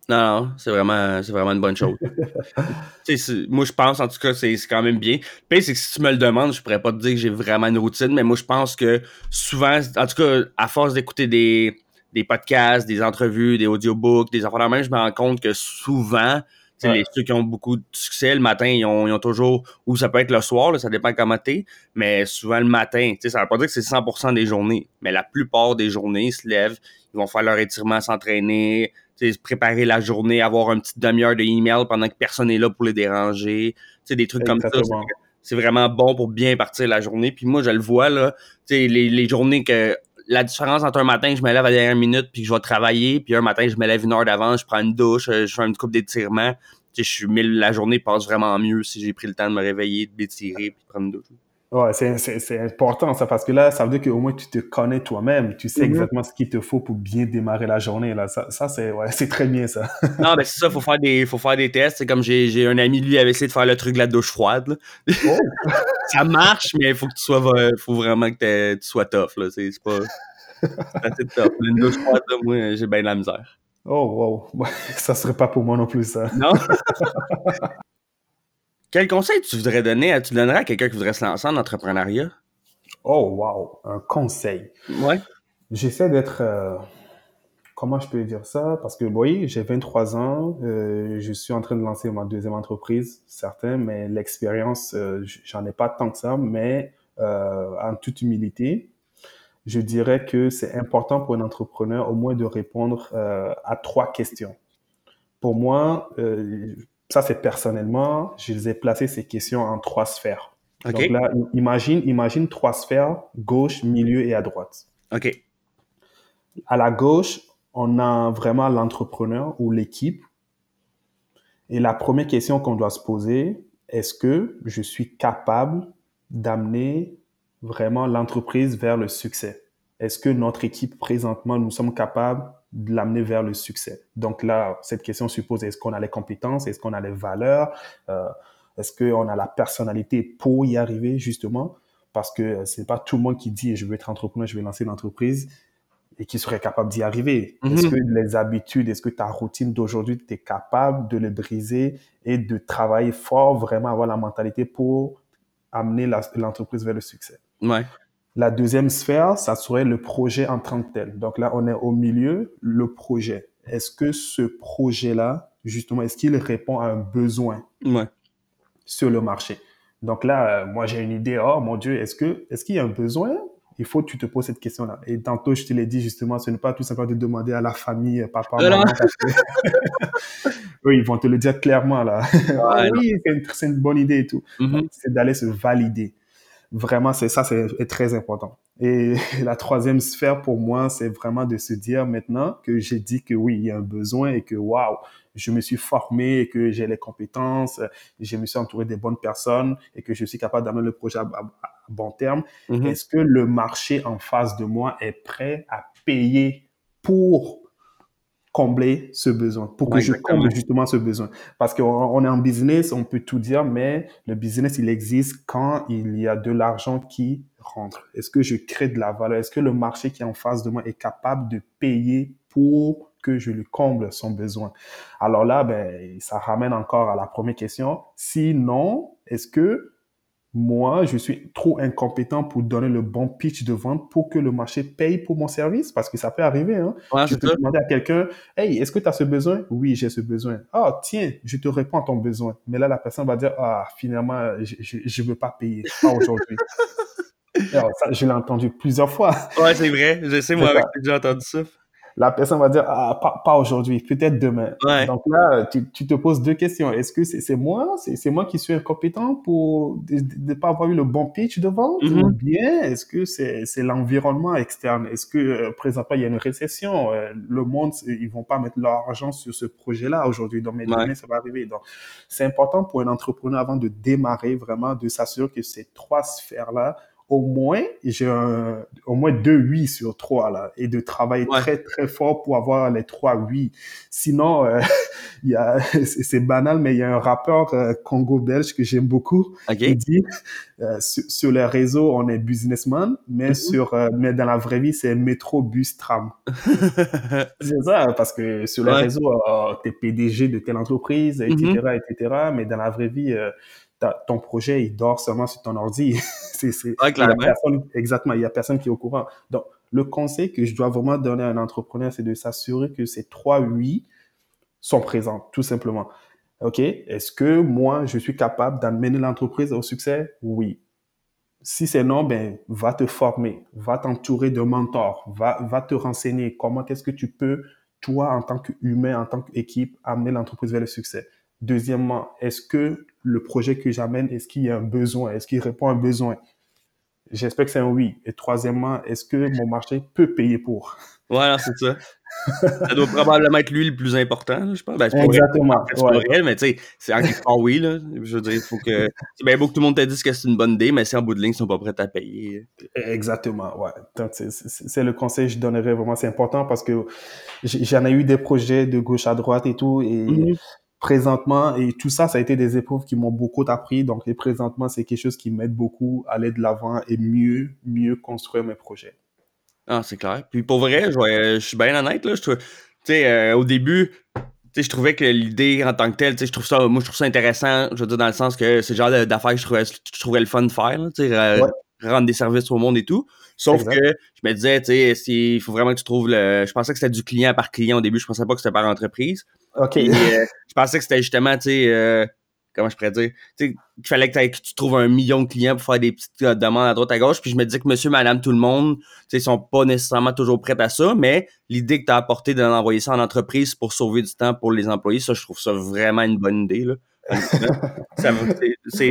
Non, non, c'est vraiment, c'est vraiment une bonne chose. (laughs) moi, je pense, en tout cas, c'est quand même bien. Puis, c'est que si tu me le demandes, je pourrais pas te dire que j'ai vraiment une routine, mais moi, je pense que souvent, en tout cas, à force d'écouter des, des podcasts, des entrevues, des audiobooks, des enfants même, je me rends compte que souvent, les ceux qui ont beaucoup de succès, le matin, ils ont, ils ont toujours, ou ça peut être le soir, ça dépend comment t'es, mais souvent le matin, ça veut pas dire que c'est 100% des journées, mais la plupart des journées, ils se lèvent, ils vont faire leur étirement, s'entraîner, préparer la journée, avoir une petite demi-heure de email pendant que personne n'est là pour les déranger. des trucs comme ça. C'est vraiment bon pour bien partir la journée. Puis moi, je le vois, là, les, les journées que la différence entre un matin, je me lève à la dernière minute puis je vais travailler, puis un matin, je me lève une heure d'avance, je prends une douche, euh, je fais une coupe d'étirement. Je suis, la journée passe vraiment mieux si j'ai pris le temps de me réveiller, de m'étirer puis de prendre une douche. Ouais, c'est important ça, parce que là, ça veut dire qu'au moins tu te connais toi-même, tu sais mm-hmm. exactement ce qu'il te faut pour bien démarrer la journée. Là. Ça, ça c'est ouais, très bien ça. non, mais c'est ça, il faut faire des, faut faire des tests. C'est comme j'ai un ami, lui, avait essayé de faire le truc de la douche froide. Oh. (laughs) ça marche, mais il faut que tu sois faut vraiment que tu sois tough. C'est pas. C'est tough. Une douche froide, moi, j'ai bien de la misère. Oh wow. (laughs) ça serait pas pour moi non plus ça. Non? (laughs) Quel conseil tu voudrais donner, tu donnerais à quelqu'un qui voudrait se lancer en entrepreneuriat? Oh, wow, un conseil. Ouais. J'essaie d'être, euh, comment je peux dire ça? Parce que, oui, j'ai 23 ans, euh, je suis en train de lancer ma deuxième entreprise, certain, mais l'expérience, euh, j'en ai pas tant que ça, mais en toute humilité, je dirais que c'est important pour un entrepreneur au moins de répondre à trois questions. Pour moi, ça c'est personnellement, je les ai placé ces questions en trois sphères. Donc là, imagine, imagine trois sphères, gauche, milieu et à droite. OK. À la gauche, on a vraiment l'entrepreneur ou l'équipe. Et la première question qu'on doit se poser, est-ce que je suis capable d'amener vraiment l'entreprise vers le succès? Est-ce que notre équipe présentement, nous sommes capables de l'amener vers le succès. Donc là, cette question suppose est-ce qu'on a les compétences, est-ce qu'on a les valeurs, euh, est-ce qu'on a la personnalité pour y arriver justement, parce que c'est pas tout le monde qui dit je veux être entrepreneur, je vais lancer une entreprise et qui serait capable d'y arriver. Mhm. Est-ce que les habitudes, est-ce que ta routine d'aujourd'hui, tu es capable de les briser et de travailler fort, vraiment avoir la mentalité pour amener l'entreprise vers le succès? Ouais. La deuxième sphère, ça serait le projet en tant que tel. Donc là, on est au milieu, le projet. Est-ce que ce projet-là, justement, est-ce qu'il répond à un besoin sur le marché? Donc là, euh, moi, j'ai une idée. Oh mon Dieu, est-ce que est-ce qu'il y a un besoin? il faut que tu te poses cette question-là. Et tantôt, je te l'ai dit justement, ce n'est pas tout simplement de demander à la famille, papa, maman. (laughs) oui, ils vont te le dire clairement là. Ah (laughs) oui, c'est une, bonne idée et tout. Mm-hmm. C'est d'aller se valider. Vraiment, c'est ça, c'est très important. Et (laughs) la troisième sphère pour moi, c'est vraiment de se dire maintenant que j'ai dit que oui, il y a un besoin et que waouh, je me suis formé et que j'ai les compétences, je me suis entouré des bonnes personnes et que je suis capable d'amener le projet à, bon terme. Mm-hmm. Est-ce que le marché en face de moi est prêt à payer pour combler ce besoin, pour que je comble justement ce besoin. Parce qu'on est en business, on peut tout dire, mais le business, il existe quand il y a de l'argent qui rentre. Est-ce que je crée de la valeur? Est-ce que le marché qui est en face de moi est capable de payer pour que je lui comble son besoin? Alors là, ben, ça ramène encore à la première question. Sinon, est-ce que moi, je suis trop incompétent pour donner le bon pitch de vente pour que le marché paye pour mon service, parce que ça peut arriver. Hein? je peux demander à quelqu'un, hey, est-ce que tu as ce besoin? Oui, j'ai ce besoin. Ah, tiens, je te réponds à ton besoin. Mais là, la personne va dire, ah, finalement, je ne veux pas payer, pas aujourd'hui. (laughs) ça, je l'ai entendu plusieurs fois. Ouais, c'est vrai. Je sais, moi, avec j'ai entendu ça la personne va dire ah, pas, aujourd'hui, peut-être demain. Donc là, tu, tu, te poses deux questions. Est-ce que c'est moi, c'est moi qui suis incompétent pour ne pas avoir eu le bon pitch de vente mm-hmm. ou bien est-ce que c'est l'environnement externe? Est-ce que euh, présentement il y a une récession? Euh, Le monde, ils vont pas mettre leur argent sur ce projet-là aujourd'hui. Donc, mais demain, ça va arriver. Donc, c'est important pour un entrepreneur avant de démarrer vraiment de s'assurer que ces trois sphères-là au moins, j'ai au moins deux oui sur trois là, et de travailler très très fort pour avoir les trois oui. Sinon, euh, (laughs) il y a, (laughs) c'est banal, mais il y a un rappeur euh, congo-belge que j'aime beaucoup. qui dit euh, sur, les réseaux, on est businessman, mais mhm. sur, mais dans la vraie vie, c'est métro, bus, tram. (laughs) c'est ça, parce que sur les réseaux, tu es PDG de telle entreprise, etc., mhm. etc. Mais dans la vraie vie ton projet, il dort seulement sur ton ordi. (laughs) c'est, exactement, il y a personne qui est au courant. Donc, le conseil que je dois vraiment donner à un entrepreneur, c'est de s'assurer que ces trois oui sont présents, tout simplement. OK? Est-ce que moi, je suis capable d'amener l'entreprise au succès? Oui. Si c'est non, ben, va te former, va t'entourer de mentors, va, va te renseigner comment est-ce que tu peux, toi, en tant qu'humain, en tant qu'équipe, amener l'entreprise vers le succès? Deuxièmement, est-ce que le projet que j'amène, est-ce qu'il y a un besoin? Est-ce qu'il répond à un besoin? J'espère que c'est un oui. Et troisièmement, est-ce que mon marché peut payer pour? Voilà, c'est ça. (laughs) ça doit probablement être lui le plus important, je pense. Ben, Exactement. C'est pas réel, mais tu sais, c'est en oui, là. Je veux dire, il faut que. (laughs) C'est bien beau que tout le monde te dise que c'est une bonne idée, mais si en bout de ligne, ils sont pas prêts à payer. Exactement, ouais. Donc, c'est le conseil que je donnerais vraiment. C'est important parce que j'en ai eu des projets de gauche à droite et tout, et mm-hmm présentement, et tout ça, ça a été des épreuves qui m'ont beaucoup appris. Donc, et présentement, c'est quelque chose qui m'aide beaucoup à aller de l'avant et mieux, mieux construire mes projets. Ah, c'est clair. Puis pour vrai, je, je suis bien honnête, là. Tu sais, euh, au début, je trouvais que l'idée en tant que telle, je trouve ça, moi, je trouve ça intéressant, je veux dire, dans le sens que c'est le genre d'affaires que je trouvais, je trouvais le fun de faire, tu sais, rendre des services au monde et tout. Sauf que je me disais, tu sais, il faut vraiment que tu trouves le. Je pensais que c'était du client par client au début, je pensais pas que c'était par entreprise. OK. Euh, (laughs) je pensais que c'était justement, tu sais, euh, comment je pourrais dire, tu sais, qu'il fallait que, tu trouves un million de clients pour faire des petites euh, demandes à droite à gauche. Puis je me disais que monsieur, madame, tout le monde, tu sais, sont pas nécessairement toujours prêts à ça, mais l'idée que tu as apporté d'envoyer ça en entreprise pour sauver du temps pour les employés, ça, je trouve ça vraiment une bonne idée, là. (laughs) ça,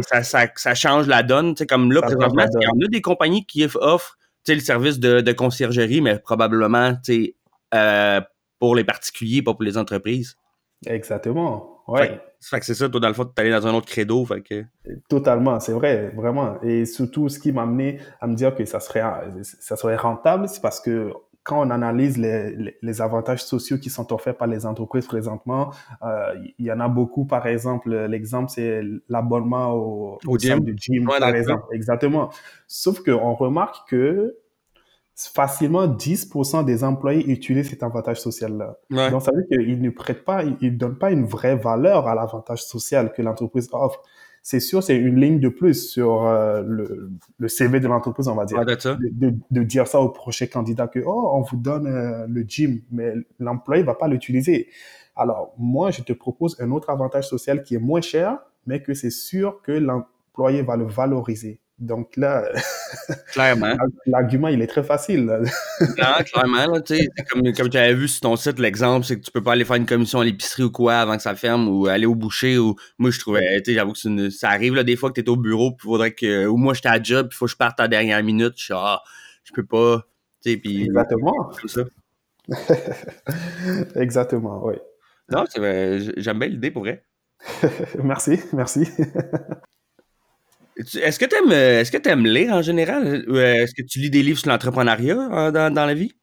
ça, ça, ça, change la donne. Tu sais, comme là, présentement, il y en a des compagnies qui offrent le service de, de conciergerie, mais probablement tu sais, euh, pour les particuliers, pas pour les entreprises. Exactement. Ouais. Fait, que c'est ça, toi, dans le fond, tu allé dans un autre credo. Fait que... Totalement, c'est vrai, vraiment. Et surtout, ce qui m'a amené à me dire que ça serait, ça serait rentable, c'est parce que quand on analyse les, les, avantages sociaux qui sont offerts par les entreprises présentement, euh, il y en a beaucoup. Par exemple, l'exemple, c'est l'abonnement au, au, gym, gym par exemple. Exactement. Sauf qu'on remarque que facilement 10% des employés utilisent cet avantage social-là. Donc, ça veut dire qu'ils ne prêtent pas, ils ne donnent pas une vraie valeur à l'avantage social que l'entreprise offre. C'est sûr, c'est une ligne de plus sur euh, le, le, CV de l'entreprise, on va dire. de, de, dire ça au prochain candidat que, oh, on vous donne euh, le gym, mais l'employé va pas l'utiliser. Alors, moi, je te propose un autre avantage social qui est moins cher, mais que c'est sûr que l'employé va le valoriser. Donc là, (laughs) clairement. l'argument, il est très facile. (laughs) non, clairement. Là, comme, comme tu avais vu sur ton site, l'exemple, c'est que tu peux pas aller faire une commission à l'épicerie ou quoi avant que ça ferme ou aller au boucher. ou Moi, je trouvais, j'avoue que ça arrive là, des fois que tu es au bureau, puis faudrait que. Ou moi, j'étais à job, puis il faut que je parte à la dernière minute. Je suis ah, je peux pas. Puis, Exactement. (laughs) ça. Exactement, oui. Non, j'aime bien l'idée pour vrai. merci, merci. Est-ce que tu aimes, est-ce que aimes lire en général? Est-ce que tu lis des livres sur l'entrepreneuriat dans, dans, la vie?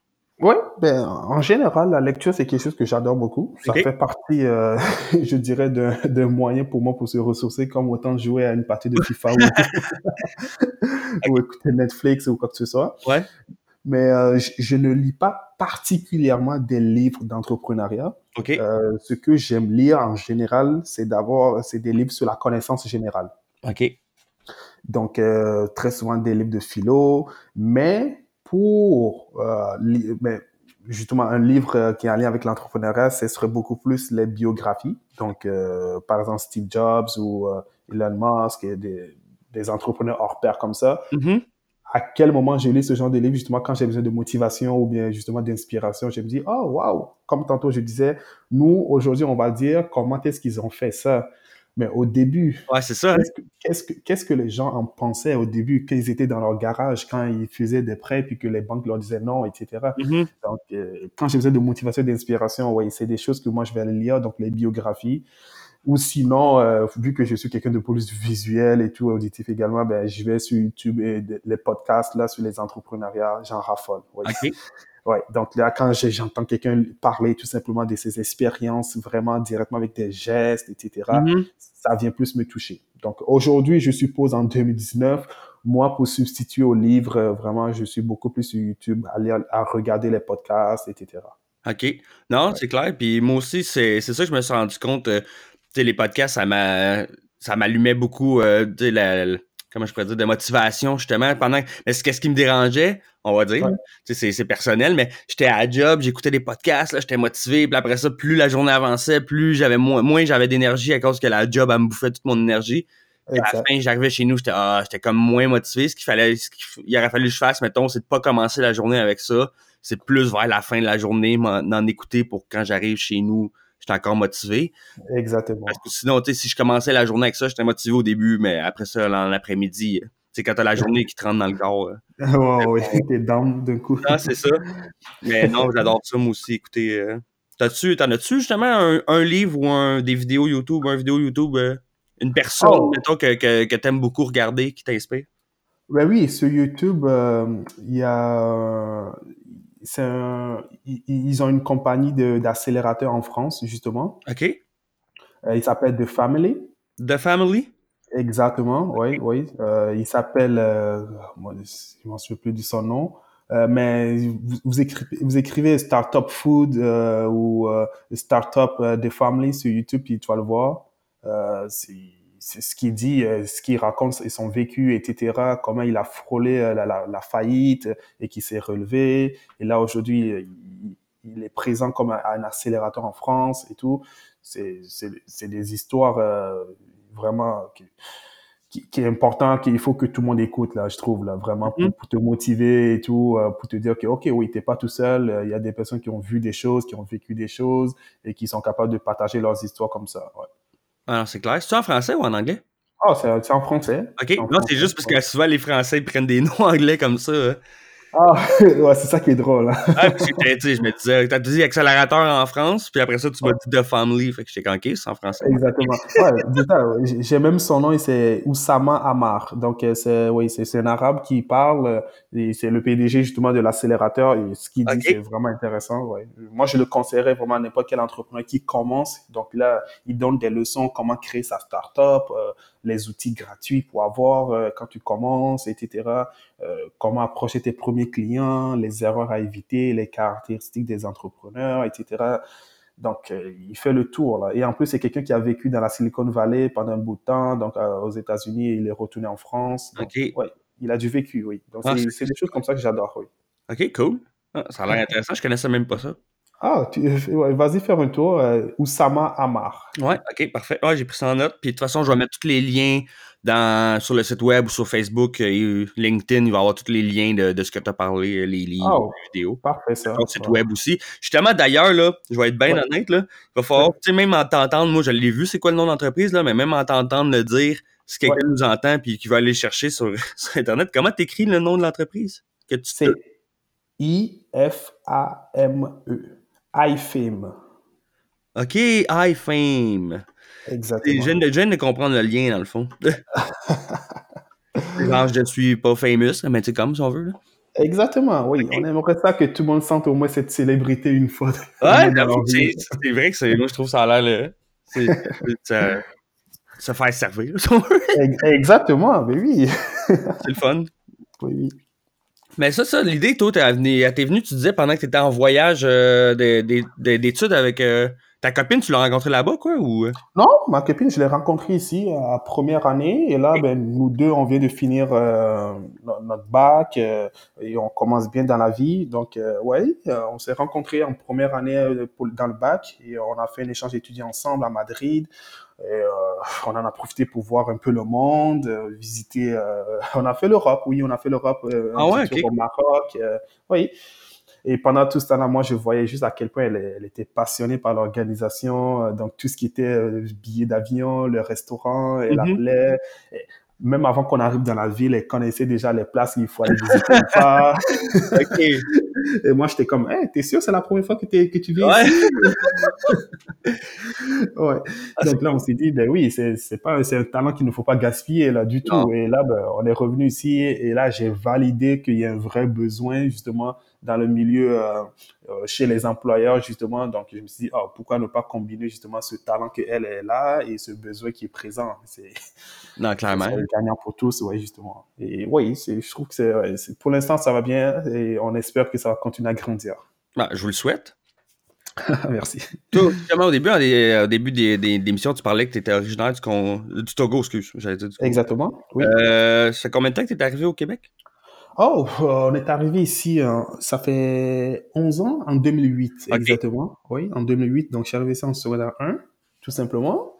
Oui, ben, en général, la lecture, c'est quelque chose que j'adore beaucoup. Ça fait partie, euh, (laughs) je dirais, d'un moyen pour moi pour se ressourcer, comme autant jouer à une partie de FIFA ou, (laughs) écouter Netflix ou quoi que ce soit. Ouais. Mais euh, je, ne lis pas particulièrement des livres d'entrepreneuriat. Ok. Euh, ce que j'aime lire en général, c'est d'abord, c'est des livres sur la connaissance générale. OK. Donc, très souvent des livres de philo, mais pour euh, mais justement un livre euh, qui est en lien avec l'entrepreneuriat, ce serait beaucoup plus les biographies. Donc, euh, par exemple, Steve Jobs ou Elon Musk et des, des, entrepreneurs hors pair comme ça. Mm-hmm. À quel moment j'ai lu ce genre de livre, justement, quand j'ai besoin de motivation ou bien justement d'inspiration, je me dis, oh, waouh! Comme tantôt je disais, nous, aujourd'hui, on va dire comment est-ce qu'ils ont fait ça? Mais au début, ouais, c'est ça. Qu'est-ce que, qu'est-ce que les gens en pensaient au début, qu'ils étaient dans leur garage, quand ils faisaient des prêts, puis que les banques leur disaient non, etc. Mm-hmm. Donc, euh, quand j'ai besoin de motivation, d'inspiration, ouais, c'est des choses que moi, je vais aller lire, donc les biographies. Ou sinon, euh, vu que je suis quelqu'un de plus visuel et tout, auditif également, ben, je vais sur YouTube et les podcasts, là, sur les entrepreneuriats, j'en raffole. Ouais. Ouais, donc là, quand j'entends quelqu'un parler tout simplement de ses expériences, vraiment directement avec des gestes, etc., mm-hmm. ça vient plus me toucher. Donc aujourd'hui, je suppose en 2019, moi, pour substituer au livre, euh, vraiment, je suis beaucoup plus sur YouTube, à, lire, à regarder les podcasts, etc. OK. Non, c'est clair. Puis moi aussi, c'est ça que je me suis rendu compte. Euh, tu sais, les podcasts, ça m'allumait beaucoup euh, la, comment je pourrais dire, de motivation, justement, pendant mais qu'est-ce qui me dérangeait, on va dire, sais, c'est personnel, mais j'étais à job, j'écoutais des podcasts, là, j'étais motivé, puis après ça, plus la journée avançait, plus j'avais moins, moins j'avais d'énergie à cause que la job, elle me bouffait toute mon énergie. à la fin, j'arrivais chez nous, j'étais ah, j'étais comme moins motivé. Ce qu'il fallait, ce qu'il aurait fallu que je fasse, mettons, c'est de pas commencer la journée avec ça. C'est plus vers la fin de la journée, d'en écouter pour quand j'arrive chez nous, j'étais encore motivé. Exactement. Parce que sinon, tu sais, si je commençais la journée avec ça, j'étais motivé au début, mais après ça, l'après-midi, c'est quand t'as la journée qui te rentre dans le corps. (laughs) ouais, ouais, t'es down d'un coup. Ah, c'est ça. Mais non, (laughs) j'adore ça, moi aussi. Écoutez, euh, t'as-tu, t'en as-tu justement un, livre ou un, des vidéos YouTube, un vidéo YouTube, euh, une personne, oh. mettons, que, que, que t'aimes beaucoup regarder, qui t'inspire? Ben oui, sur YouTube, euh, il y a un, ils ont une compagnie d'accélérateurs en France, justement. OK. Euh, il s'appelle The Family. The Family? Exactement, oui, oui. Euh, il s'appelle, euh, moi, je ne m'en souviens plus de son nom, euh, mais vous, vous, écrivez, vous écrivez Startup Food ou Startup The Family sur YouTube, puis tu vas le voir. c'est ce qu'il dit, euh, ce qu'il raconte et son vécu, etc., comment il a frôlé euh, la, la, la faillite et qui s'est relevé. Et là, aujourd'hui, euh, il, est présent comme un, accélérateur en France et tout. C'est des histoires vraiment qui, qui, qui, est important, qu'il faut que tout le monde écoute, là, je trouve, là, vraiment, pour, mm-hmm. te motiver et tout, pour te dire que, OK, oui, t'es pas tout seul, il y a des personnes qui ont vu des choses, qui ont vécu des choses et qui sont capables de partager leurs histoires comme ça. Ouais. Ah c'est clair. C'est en français ou en anglais? Ah, oh, c'est en français. OK. non, c'est juste parce que souvent les Français prennent des (laughs) noms anglais comme ça. Hein. Ah, (laughs) ouais, c'est ça qui est drôle. Hein. ah, que je me disais, t'as dit accélérateur en France, puis après ça, tu m'as dit The Family. Fait que j'étais OK, c'est en français. Exactement. Ouais, j'ai même son nom, c'est Oussama Amar. Donc, euh, c'est, oui, c'est un arabe qui parle, euh, c'est le PDG justement de l'accélérateur, et ce qu'il dit, c'est vraiment intéressant. Ouais. Moi, je le conseillerais vraiment à n'importe quel entrepreneur qui commence. Donc là, il donne des leçons, comment créer sa start-up, euh, les outils gratuits pour avoir euh, quand tu commences, etc. Euh, comment approcher tes premiers clients, les erreurs à éviter, les caractéristiques des entrepreneurs, etc. Donc, euh, il fait le tour. Là. Et en plus, c'est quelqu'un qui a vécu dans la Silicon Valley pendant un bout de temps, donc aux États-Unis, il est retourné en France. Donc, ouais, il a du vécu, oui. Donc, ah, c'est des choses comme ça que j'adore, oui. OK, cool. Ah, ça a l'air intéressant. Je connaissais même pas ça. Ah, vas-y faire un tour. Euh, Oussama Amar. Ouais, ok, parfait. Ouais, j'ai pris ça en note. Puis de toute façon, je vais mettre tous les liens dans, sur le site web ou sur Facebook et LinkedIn, il va y avoir tous les liens de, ce que tu as parlé, les livres, oh, les vidéos. Parfait, ça. Sur le site web aussi. Justement, d'ailleurs, là, je vais être bien honnête, là, il va falloir, tu sais, même en t'entendre, moi, je l'ai vu, c'est quoi le nom d'entreprise, là, mais même en t'entendre le dire, si quelqu'un nous entend puis qui va aller chercher sur, (laughs) sur Internet, comment t'écris le nom de l'entreprise? C'est I-F-A-M-E. iFame. OK, iFame. Exactement. Je viens, de, de comprendre le lien, dans le fond. (laughs) Genre, je ne suis pas famous, mais c'est comme si on veut. Là. Exactement, oui. On aimerait ça que tout le monde sente au moins cette célébrité une fois. Ouais, (laughs) c'est vrai que c'est, moi, je trouve ça a l'air. C'est, se faire servir, si on veut. Exactement, mais oui. (laughs) c'est le fun. Oui, oui. Mais ça, ça, l'idée, toi, t'es venu, venu, tu disais, pendant que tu étais en voyage euh, d'études avec euh, ta copine, tu l'as rencontrée là-bas, quoi, ou? Non, ma copine, je l'ai rencontrée ici à première année, et là, ben, nous deux, on vient de finir euh, notre bac, et on commence bien dans la vie, donc, ouais, on s'est rencontrés en première année dans le bac, et on a fait un échange d'étudiants ensemble à Madrid, et, euh, on en a profité pour voir un peu le monde, euh, visiter. Euh, (laughs) on a fait l'Europe, oui, on a fait l'Europe, ah ouais, au Maroc, oui. Et pendant tout ce temps-là, moi, je voyais juste à quel point elle, elle était passionnée par l'organisation, donc tout ce qui était billets d'avion, le restaurant, elle mm appelait même avant qu'on arrive dans la ville, elle connaissait déjà les places qu'il faut aller visiter (laughs) ok. Et moi, j'étais comme, hey, t'es sûr, c'est la première fois que, que tu viens ouais. ici? (laughs) ouais. Ah, Donc là, on s'est dit, ben oui, c'est pas, c'est un talent qu'il ne faut pas gaspiller là du tout. Et là, ben, on est revenu ici et là, j'ai validé qu'il y a un vrai besoin justement dans le milieu euh, euh, chez les employeurs justement. Donc je me suis dit, oh, pourquoi ne pas combiner justement ce talent qu'elle est là et ce besoin qui est présent. C'est non (laughs) clairement gagnant pour tous, ouais justement. Et oui, je trouve que c'est pour l'instant ça va bien et on espère que ça va continuer à grandir. Ben, je vous le souhaite. (laughs) Merci. Toi, au début, au début des, des, émissions, tu parlais que tu étais originaire du, du Togo, excuse. Dit Exactement. Oui. Euh, ça fait combien de temps que tu es arrivé au Québec? Oh, on est arrivé ici, euh, ça fait 11 ans, en 2008, exactement. Oui, en 2008. Donc, je suis arrivé ici en secondaire 1, tout simplement.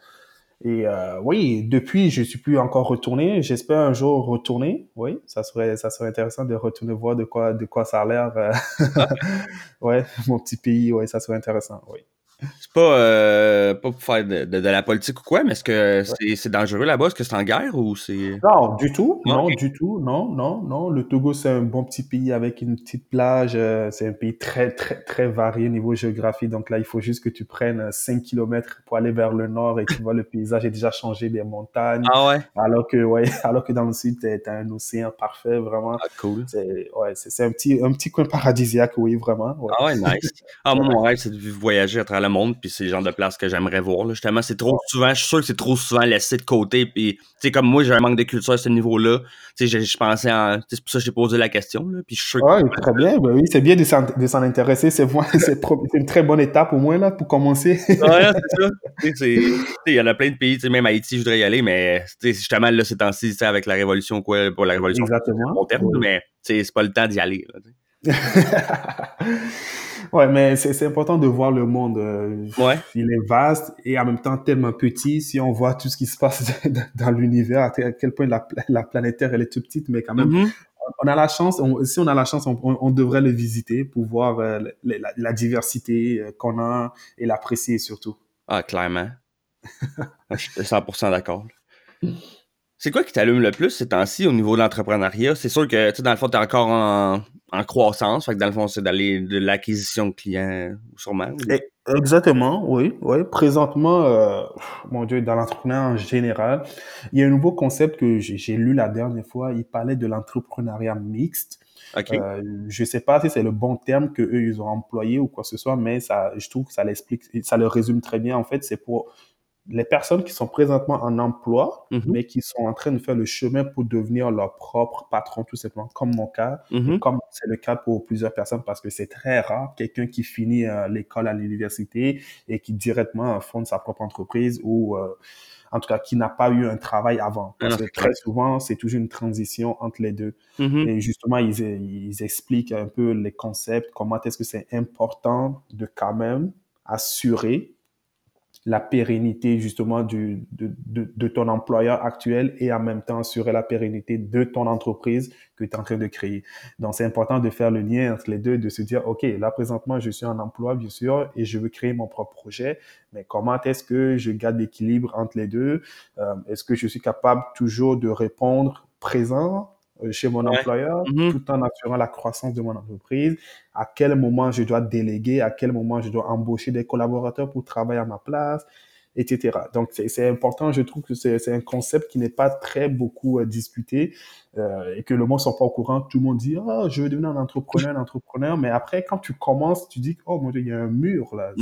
Et euh, oui, depuis, je suis plus encore retourné. J'espère un jour retourner. Oui, ça serait, ça serait intéressant de retourner voir de quoi, de quoi ça a l'air. Euh, (laughs) ouais, mon petit pays. Oui, ça serait intéressant. Oui. C'est pas, euh, pas pour faire de, de, la politique ou quoi, mais est-ce que c'est dangereux là-bas? Est-ce que c'est en guerre ou c'est. Non, du tout. Non, du tout. Non, non, non. Le Togo, c'est un bon petit pays avec une petite plage. Euh, c'est un pays très, très, très varié au niveau géographie. Donc là, il faut juste que tu prennes 5 km pour aller vers le nord et tu vois le paysage est déjà changé des montagnes. Ah ouais? Alors que, ouais, (laughs) alors que dans le sud, t'as un océan parfait, vraiment. Ah, cool. C'est ouais, c'est un petit, un petit coin paradisiaque, oui, vraiment. Ah ouais, nice. Ah, moi, mon rêve, c'est de voyager à travers le monde, puis c'est le genre de place que j'aimerais voir. Là. Justement, c'est trop souvent, je suis sûr que c'est trop souvent laissé de côté. Puis, tu sais, comme moi, j'ai un manque de culture à ce niveau-là. Tu sais, je pensais en. C'est pour ça que j'ai posé la question. Là, puis je suis sûr ouais, très bien. Ben oui, c'est bien de s'en intéresser. (laughs) C'est une très bonne étape au moins là pour commencer. ouais, c'est ça. Il y en a plein de pays, même Haïti, je voudrais y aller, mais justement, là, ces temps-ci, avec la révolution, quoi, pour la révolution. Exactement. terme, mais c'est pas le temps d'y aller. Là, (laughs) Ouais, mais c'est important de voir le monde. Euh, ouais. Il est vaste et en même temps tellement petit. Si on voit tout ce qui se passe (laughs) dans l'univers, à quel point la, la, planète Terre elle est toute petite, mais quand même, mm-hmm. on a la chance. si on a la chance, on, on devrait le visiter pour voir euh, la, la, diversité euh, qu'on a et l'apprécier surtout. Ah, clairement. (laughs) Je suis 100% d'accord. C'est quoi qui t'allume le plus ces temps-ci au niveau de l'entrepreneuriat? C'est sûr que, tu sais, dans le fond, t'es encore en, en croissance. Fait que dans le fond, c'est d'aller de l'acquisition de clients, sûrement. Eh, exactement, oui. oui. Présentement, euh, mon Dieu, dans l'entrepreneuriat en général, il y a un nouveau concept que j'ai lu la dernière fois. Il parlait de l'entrepreneuriat mixte. Okay. Euh, je sais pas si c'est le bon terme que eux ils ont employé ou quoi que ce soit, mais ça, je trouve que ça l'explique, ça le résume très bien. En fait, c'est pour les personnes qui sont présentement en emploi, mm-hmm. mais qui sont en train de faire le chemin pour devenir leur propre patron, tout simplement, comme mon cas, mm-hmm. comme c'est le cas pour plusieurs personnes, parce que c'est très rare quelqu'un qui finit euh, l'école à l'université et qui directement fonde sa propre entreprise ou euh, en tout cas qui n'a pas eu un travail avant. Parce que très souvent, c'est toujours une transition entre les deux. Mm-hmm. Et justement, ils, ils expliquent un peu les concepts, comment est-ce que c'est important de quand même assurer la pérennité justement du, de, de, de, ton employeur actuel et en même temps assurer la pérennité de ton entreprise que tu es en train de créer. Donc, c'est important de faire le lien entre les deux, de se dire, OK, là, présentement, je suis en emploi, bien sûr, et je veux créer mon propre projet, mais comment est-ce que je garde l'équilibre entre les deux? Euh, est-ce que je suis capable toujours de répondre présent chez mon employeur, mm-hmm. tout en assurant la croissance de mon entreprise, à quel moment je dois déléguer, à quel moment je dois embaucher des collaborateurs pour travailler à ma place, etc. Donc, c'est important, je trouve que c'est un concept qui n'est pas très beaucoup euh, discuté euh, et que le monde ne sont pas au courant. Tout le monde dit, oh, je veux devenir un entrepreneur, un entrepreneur, mais après, quand tu commences, tu dis, oh mon Dieu, il y a un mur là.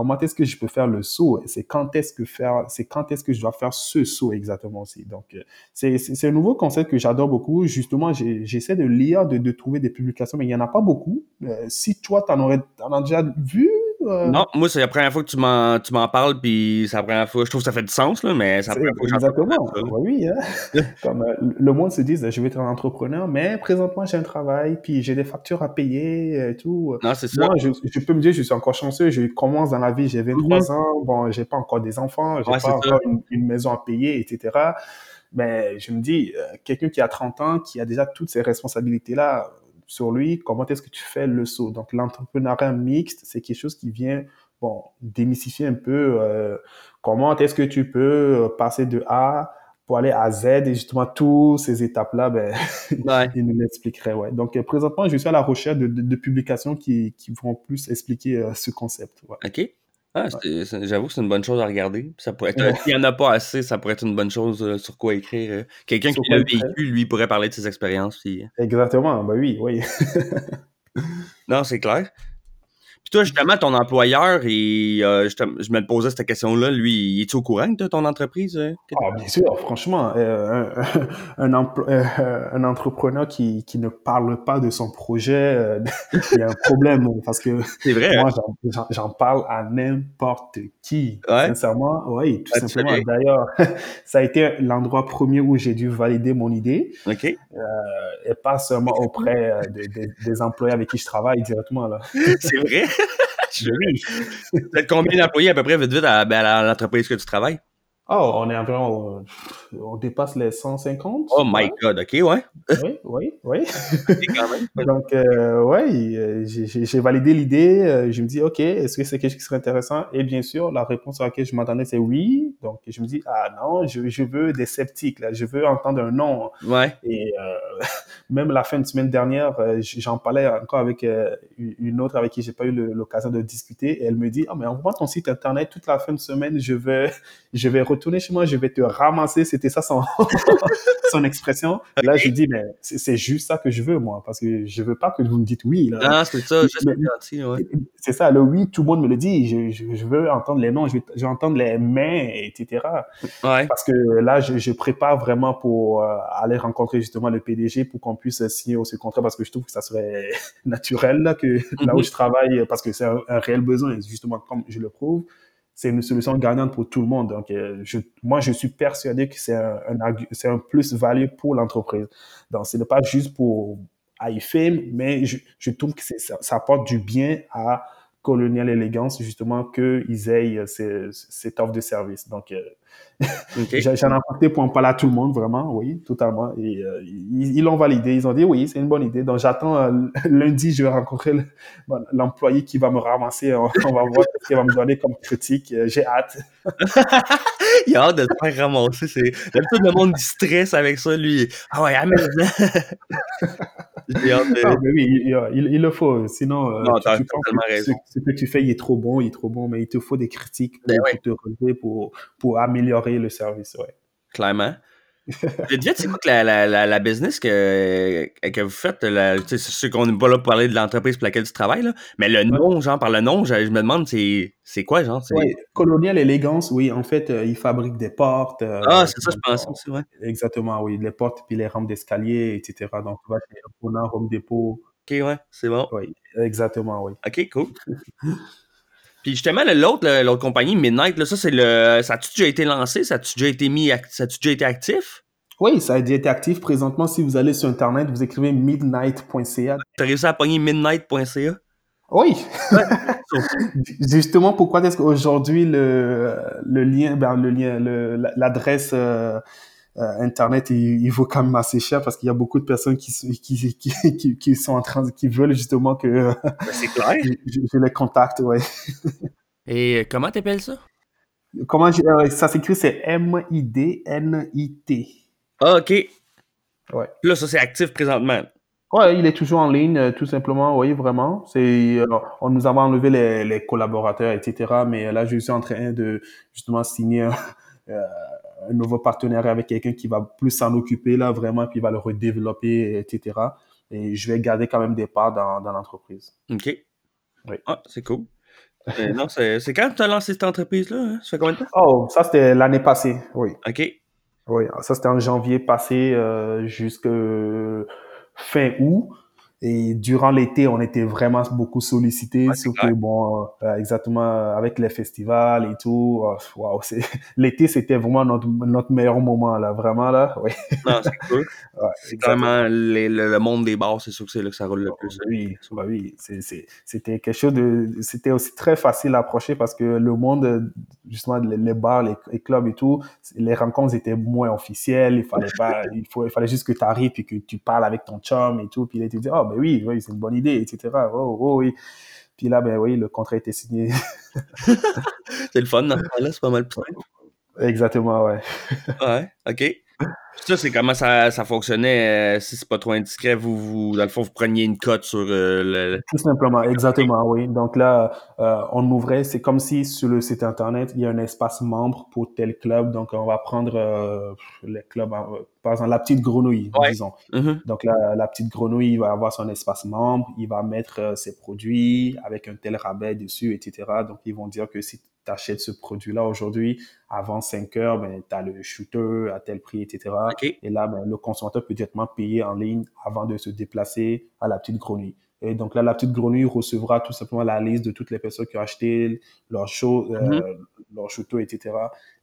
Comment est-ce que je peux faire le saut? C'est quand est-ce que faire, c'est quand est-ce que je dois faire ce saut exactement aussi? Donc, euh, c'est un nouveau concept que j'adore beaucoup. Justement, j'essaie de lire, de, de, trouver des publications, mais il y en a pas beaucoup. Euh, si toi, tu en aurais, en as déjà vu euh, non, moi, c'est la première fois que tu m'en, tu m'en parles, puis c'est la première fois. Je trouve que ça fait du sens, là, mais c'est la première fois que Exactement. oui, hein. (laughs) Comme euh, le monde se dit, je vais être un entrepreneur, mais présentement, j'ai un travail, puis j'ai des factures à payer et tout. Non, c'est ça. Moi, je, peux me dire, je suis encore chanceux. Je commence dans la vie, j'ai 23 mhm. ans. Bon, j'ai pas encore des enfants, j'ai pas encore une, une, maison à payer, etc. Mais je me dis, euh, quelqu'un qui a 30 ans, qui a déjà toutes ces responsabilités-là, sur lui, comment est-ce que tu fais le saut? Donc, l'entrepreneuriat mixte, c'est quelque chose qui vient, bon, démystifier un peu euh, comment est-ce que tu peux euh, passer de A pour aller à Z et justement toutes ces étapes-là, ben, (laughs) il nous l'expliquerait. Ouais. Donc, euh, présentement, je suis à la recherche de, publications qui, qui, vont plus expliquer ce concept. OK. Ah, j'avoue que c'est une bonne chose à regarder. Ça pourrait être, s'il n'y en a pas assez, ça pourrait être une bonne chose euh, sur quoi écrire. Euh. Quelqu'un qui l'a vécu, lui, pourrait parler de ses expériences. Euh. Exactement, bah oui, oui. (laughs) non, c'est clair toi, justement, ton employeur, et, euh, je, me posais cette question-là, lui, il est-tu au courant de ton entreprise? Euh, ah, bien sûr, franchement, euh, un, un, entrepreneur qui, qui ne parle pas de son projet, (laughs) il y a un problème parce que vrai, moi, hein? j'en parle à n'importe qui. Sincèrement, oui, tout simplement. D'ailleurs, (laughs) ça a été l'endroit premier où j'ai dû valider mon idée. OK. et pas seulement auprès des employés avec qui je travaille directement. là. (laughs) C'est vrai? Êtes combien d'employés à peu près vite vite à, ben, à l'entreprise que tu travailles? Oh, on est environ, euh, on dépasse les 150. Oh my God, ok, ouais. Oui, oui, oui. (laughs) Donc, euh, ouais, euh, j'ai validé l'idée. Euh, je me dis, ok, est-ce que c'est quelque chose qui serait intéressant? Et bien sûr, la réponse à laquelle je m'attendais, c'est oui. Donc, je me dis, ah non, je, je veux des sceptiques, là. Je veux entendre un non. Ouais. Et euh, (laughs) même la fin de semaine dernière, j'en parlais encore avec une autre avec qui j'ai pas eu l'occasion de discuter. Et elle me dit, ah, mais envoie ton site internet toute la fin de semaine. Je vais, (laughs) je vais retourner chez moi, je vais te ramasser. C'était ça son, (laughs) son expression. Là, je dis, mais c'est juste ça que je veux, moi, parce que je veux pas que vous me dites oui. Là. Ah, c'est ça, C'est ça, le oui, tout le monde me le dit. Je, je, veux entendre les noms, je veux, entendre les mains, etc. Ouais. Parce que là, je, je prépare vraiment pour euh, aller rencontrer justement le PDG pour qu'on puisse signer ce contrat, parce que je trouve que ça serait (laughs) naturel là, que là où mhm. je travaille, parce que c'est un, un réel besoin, justement, comme je le prouve c'est une solution gagnante pour tout le monde. Donc, euh, moi, je suis persuadé que c'est un, un plus-value pour l'entreprise. Donc, ce n'est pas juste pour iFame, mais je, trouve que ça, apporte du bien à Colonial Elegance, justement, qu'ils aient cette offre de service. Donc, J'en ai apporté pour en parler à tout le monde, vraiment, oui, totalement. Et euh, ils l'ont validé. Ils ont dit oui, c'est une bonne idée. Donc j'attends euh, lundi, je vais rencontrer l'employé qui va me ramasser. On, va voir ce qu'il va me donner comme critique. Euh, j'ai hâte. (laughs) il a hâte de te faire ramasser. C'est tout le monde du stress avec ça, lui. Ah ouais, amène ah, (laughs) oui, il, le faut. Sinon, non, tu, tu raison. Ce, que tu fais, il est trop bon, il est trop bon, mais il te faut des critiques pour, ben te relever, pour, pour améliorer le service, ouais. Clairement. (laughs) Dites, c'est quoi que la, la, la, business que, que vous faites? C'est sûr qu'on n'est pas là pour parler de l'entreprise pour laquelle tu travailles, là, mais le nom, genre, par le nom, je, me demande, c'est quoi, genre? Oui, Colonial Elegance, oui, en fait, euh, ils fabriquent des portes. Euh, ah, c'est ça, je pense aussi, ouais. Exactement, oui, les portes, puis les rampes d'escalier, etc. Donc, tu vois, c'est Home Depot. Ok, ouais, c'est bon. Oui, exactement, oui. Ok, cool. (laughs) Puis justement, l'autre, l'autre compagnie, Midnight, là, ça, c'est le. Ça a-tu déjà été lancé? Ça a-tu déjà été mis ça a-tu déjà été actif? Oui, ça a déjà été actif. Présentement, si vous allez sur Internet, vous écrivez midnight.ca. T'as réussi à pogner midnight.ca? Oui. (laughs) Justement, pourquoi est-ce qu'aujourd'hui le, le lien, ben, le lien, l'adresse euh, euh, internet, il, vaut quand même assez cher parce qu'il y a beaucoup de personnes qui, qui, (laughs) qui, qui, sont en train, qui veulent justement que ben, c'est clair. (laughs) je, les contacte, ouais. (laughs) Et comment t'appelles ça? Comment euh, ça s'écrit, c'est M-I-D-N-I-T. Ah, ok. Ouais. Là, ça c'est actif présentement. Ouais, il est toujours en ligne, euh, tout simplement. Oui, vraiment. C'est, euh, on nous avait enlevé les, les, collaborateurs, etc. Mais là, je suis en train de justement signer euh, un nouveau partenariat avec quelqu'un qui va plus s'en occuper là, vraiment, puis il va le redévelopper, etc. Et je vais garder quand même des parts dans, dans l'entreprise. OK. Oui. Ah, c'est cool. non, c'est, quand tu as lancé cette entreprise-là? Hein? Ça fait combien de temps? Oh, ça, c'était l'année passée, oui. OK. Oui, ça, c'était en janvier passé euh, jusque fin août. Et durant l'été, on était vraiment beaucoup sollicités, sauf que bon, euh, exactement avec les festivals et tout, wow, (laughs) c'est l'été c'était vraiment notre, notre meilleur moment là, vraiment là, oui. (laughs) Non, c'est cool. (laughs) vraiment le, monde des bars, c'est sûr que c'est là que ça roule le plus. Oui, bah oui, c'était quelque chose de, c'était aussi très facile à approcher parce que le monde, justement les, bars, les, clubs et tout, les rencontres étaient moins officielles, il fallait pas, il faut, il fallait juste que tu arrives et que tu parles avec ton chum et tout, puis il te dit oh ben oui, oui, c'est une bonne idée, etc. Oh, oh, oui. Puis là, ben oui, le contrat a été signé. (laughs) c'est le fun, dans là c'est pas mal Exactement, ouais. ouais, OK. Ça, c'est comment ça, ça fonctionnait, euh, si c'est pas trop indiscret, vous, vous, dans le fond, vous preniez une cote sur euh, le... Tout simplement, exactement, oui. Donc là, euh, on ouvrait, c'est comme si sur le site Internet, il y a un espace membre pour tel club. Donc, on va prendre les clubs, par exemple, la petite grenouille, disons. Mm-hmm. Donc là, la petite grenouille, il va avoir son espace membre, il va mettre ses produits avec un tel rabais dessus, etc. Donc, ils vont dire que si tu achètes ce produit-là aujourd'hui, avant 5 heures, ben, tu as le shooter à tel prix, etc. Et là, ben, le consommateur peut directement payer en ligne avant de se déplacer à la petite grenouille. Et donc là, la petite grenouille recevra tout simplement la liste de toutes les personnes qui ont acheté leur show, euh, mm-hmm. leur shooter, etc.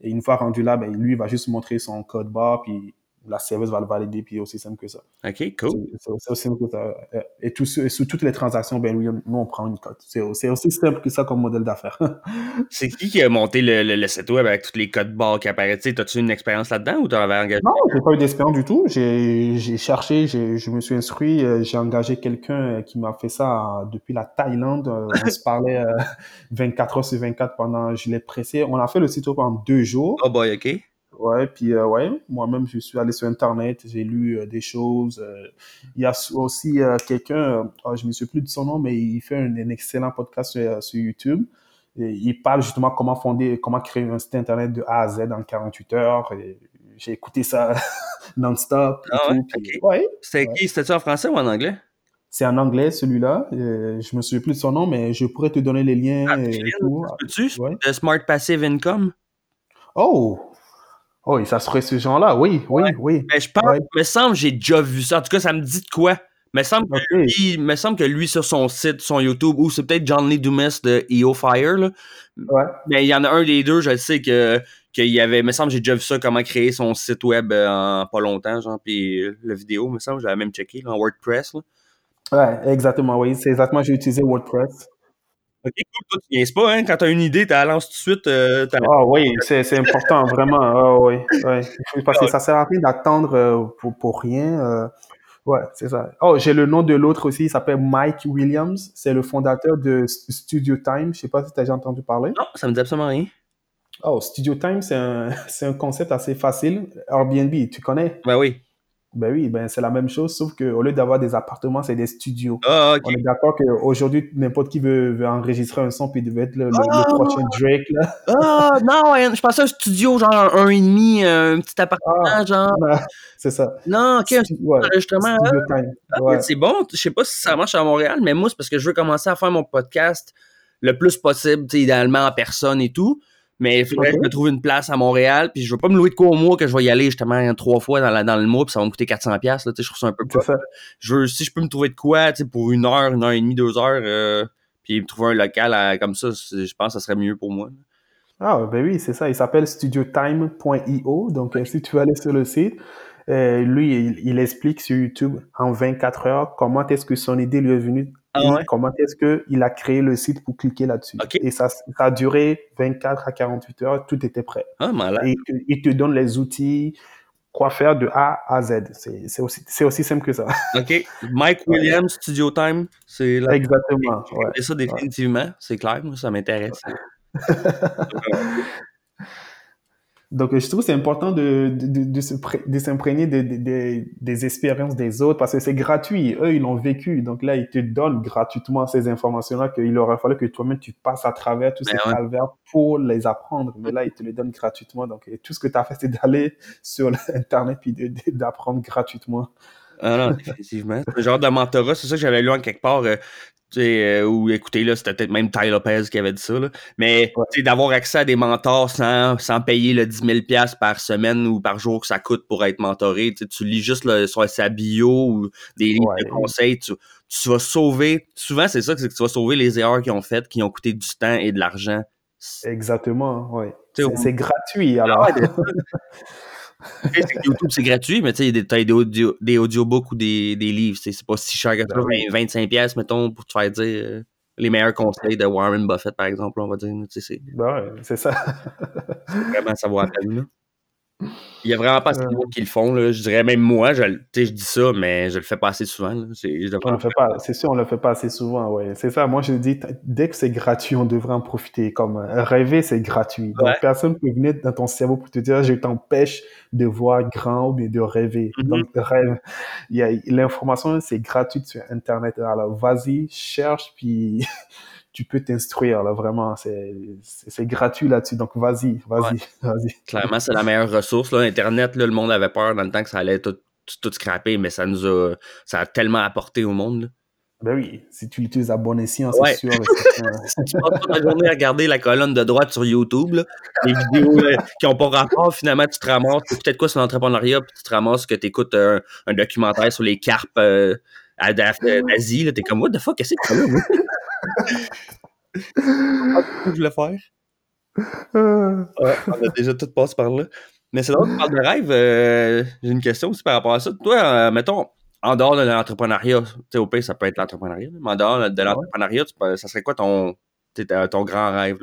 Et une fois rendu là, ben, lui, il va juste montrer son code barre, puis la service va le valider, puis aussi simple que ça. OK, cool. C'est aussi simple que ça. Et, tout, sur toutes les transactions, ben nous, on prend une cote. C'est aussi simple que ça comme modèle d'affaires. (laughs) c'est qui qui a monté le, le, site web avec tous les codes barres qui apparaissent? As-tu une expérience là-dedans ou tu avais engagé? Non, j'ai pas eu d'expérience du tout. J'ai cherché, je me suis inscrit, euh, j'ai engagé quelqu'un euh, qui m'a fait ça depuis la Thaïlande. Euh, on se parlait (laughs) 24 heures sur 24 pendant, je l'ai pressé. On a fait le site web en deux jours. Oh boy, OK. Ouais, puis euh, ouais, moi-même, je suis allé sur Internet, j'ai lu euh, des choses. Euh, il y a aussi quelqu'un, oh, je ne me souviens plus de son nom, mais il fait un, excellent podcast sur, YouTube. Et il parle justement comment fonder, comment créer un site Internet de A à Z en 48 heures. J'ai écouté ça (laughs) non-stop. Ah ouais, C'était qui? C'était-tu en français ou en anglais? C'est en anglais, celui-là. je me souviens plus de son nom, mais je pourrais te donner les liens. Ah, et tout. Peux-tu? Smart Passive Income? Oh! Oh, ça serait ce genre-là, oui, oui, oui. Mais je pense, me semble j'ai déjà vu ça. En tout cas, ça me dit de quoi. Me semble, que lui, me semble que lui, sur son site, son YouTube, ou c'est peut-être John Lee Dumas de EO Fire, là. Ouais. Mais il y en a un des deux, je sais que qu'il y avait, me semble, j'ai déjà vu ça, comment créer son site web euh, en pas longtemps, genre, puis euh, la vidéo, me semble, j'avais même checké, là, en WordPress, là. Ouais, exactement, oui. C'est exactement, j'ai utilisé WordPress. Ok, cool. Toi, tu pas, hein? Quand tu as une idée, tu la lances tout de suite. Euh, ah oui, c'est important, vraiment. Ah, oui, oui. Parce que ça sert à rien d'attendre euh, pour, pour, rien. Euh. ouais, c'est ça. Oh, j'ai le nom de l'autre aussi. Il s'appelle Mike Williams. C'est le fondateur de Studio Time. Je sais pas si tu as déjà entendu parler. Non, ça me dit absolument rien. Oh, Studio Time, c'est un, (laughs) un concept assez facile. Airbnb, tu connais? Ben oui. Ben oui, ben c'est la même chose, sauf qu'au lieu d'avoir des appartements, c'est des studios. Ah, On est d'accord qu'aujourd'hui, n'importe qui veut, veut, enregistrer un son, puis il devait être le, ah! prochain Drake, là. Ah, non, je pensais un studio, genre un et demi, un petit appartement, ah, genre. (laughs) c'est ça. Non, ok, ouais, enregistrement. C'est bon, je sais pas si ça marche à Montréal, mais moi, c'est parce que je veux commencer à faire mon podcast le plus possible, idéalement en personne et tout. Mais il faudrait que je me trouve une place à Montréal, puis je veux pas me louer de quoi au mois que je vais y aller justement trois fois dans, la, dans le mois, puis ça va me coûter 400$. Là, je trouve ça un peu ça. Je veux, si je peux me trouver de quoi pour une heure, une heure et demie, deux heures, euh, puis me trouver un local comme ça, je pense que ça serait mieux pour moi. Ah, ben oui, c'est ça. Il s'appelle studiotime.io. Donc, euh, si tu veux aller sur le site, euh, lui, il, explique sur YouTube en 24 heures comment est-ce que son idée lui est venue ah et comment est-ce qu'il a créé le site pour cliquer là-dessus. Et ça, ça a duré 24 à 48 heures, tout était prêt. Ah, et il te donne les outils, quoi faire de A à Z. C'est aussi, aussi simple que ça. (laughs) OK. Mike Williams, Studio Time, c'est là. Exactement. Ouais. ça définitivement, c'est clair, ça m'intéresse. (laughs) Donc, je trouve que c'est important de, de, de, s'imprégner des expériences des autres parce que c'est gratuit. Eux, ils l'ont vécu. Donc là, ils te donnent gratuitement ces informations-là qu'il aurait fallu que toi-même, tu passes à travers tous ben ces calvaires pour les apprendre. Mais là, ils te les donnent gratuitement. Donc, tout ce que tu as fait, c'est d'aller sur (laughs) Internet et d'apprendre gratuitement. Ah non, effectivement. Ce genre de mentorat, c'est ça que j'avais lu en quelque part. Euh, euh, ou écoutez, là, c'était peut-être même Ty Lopez qui avait dit ça. Là. Mais d'avoir accès à des mentors sans, sans payer le 10 000 par semaine ou par jour que ça coûte pour être mentoré. Tu lis juste le, sur sa bio ou des livres de conseils. Tu, tu, vas sauver. Souvent, c'est ça, c'est que tu vas sauver les erreurs qu'ils ont faites, qui ont coûté du temps et de l'argent. Exactement, oui. C'est gratuit, alors. (laughs) (laughs) YouTube, c'est gratuit, mais tu sais, a des, audio, des audiobooks ou des, des livres. C'est pas si cher que ça. 25$, ben mettons, pour te faire dire euh, les meilleurs conseils de Warren Buffett, par exemple, on va dire. C'est ben ouais, ça. (laughs) vraiment savoir à peine, là. Il y a vraiment pas assez de monde qui le font. Là. Je dirais même moi, je, je dis ça, mais je le fais pas assez souvent. C'est sûr, on le fait pas assez souvent. Ouais. C'est ça. Moi, je dis, dès que c'est gratuit, on devrait en profiter. Comme euh, rêver, c'est gratuit. Donc, personne ne peut venir dans ton cerveau pour te dire, je t'empêche de voir grand ou bien de rêver. Mm-hmm. Donc, rêve. L'information, c'est gratuit sur Internet. Alors, vas-y, cherche, puis (laughs) tu peux t'instruire, là, vraiment. C'est gratuit là-dessus. Donc, vas-y, vas-y, (laughs) vas-y. Clairement, c'est la meilleure ressource. Là. Internet, là, le monde avait peur dans le temps que ça allait tout, tout, scraper, mais ça nous a, ça a tellement apporté au monde. Ben oui, si tu l'utilises à bon escient, c'est sûr. (laughs) si tu passes toute la journée à regarder la colonne de droite sur YouTube, là, les vidéos qui n'ont pas rapport, finalement, tu te ramasses, peut-être quoi sur l'entrepreneuriat, puis tu te ramasses que tu écoutes un, documentaire sur les carpes euh, d'Asie, t'es comme, what the fuck, qu'est-ce que c'est je voulais faire. Ouais, on a déjà tout passé par là. Mais c'est drôle, tu parles de rêve. Euh, j'ai une question aussi par rapport à ça. Toi, euh, mettons, en dehors de l'entrepreneuriat, tu au pays, ça peut être l'entrepreneuriat, mais en dehors de l'entrepreneuriat, ça serait quoi ton, ton grand rêve?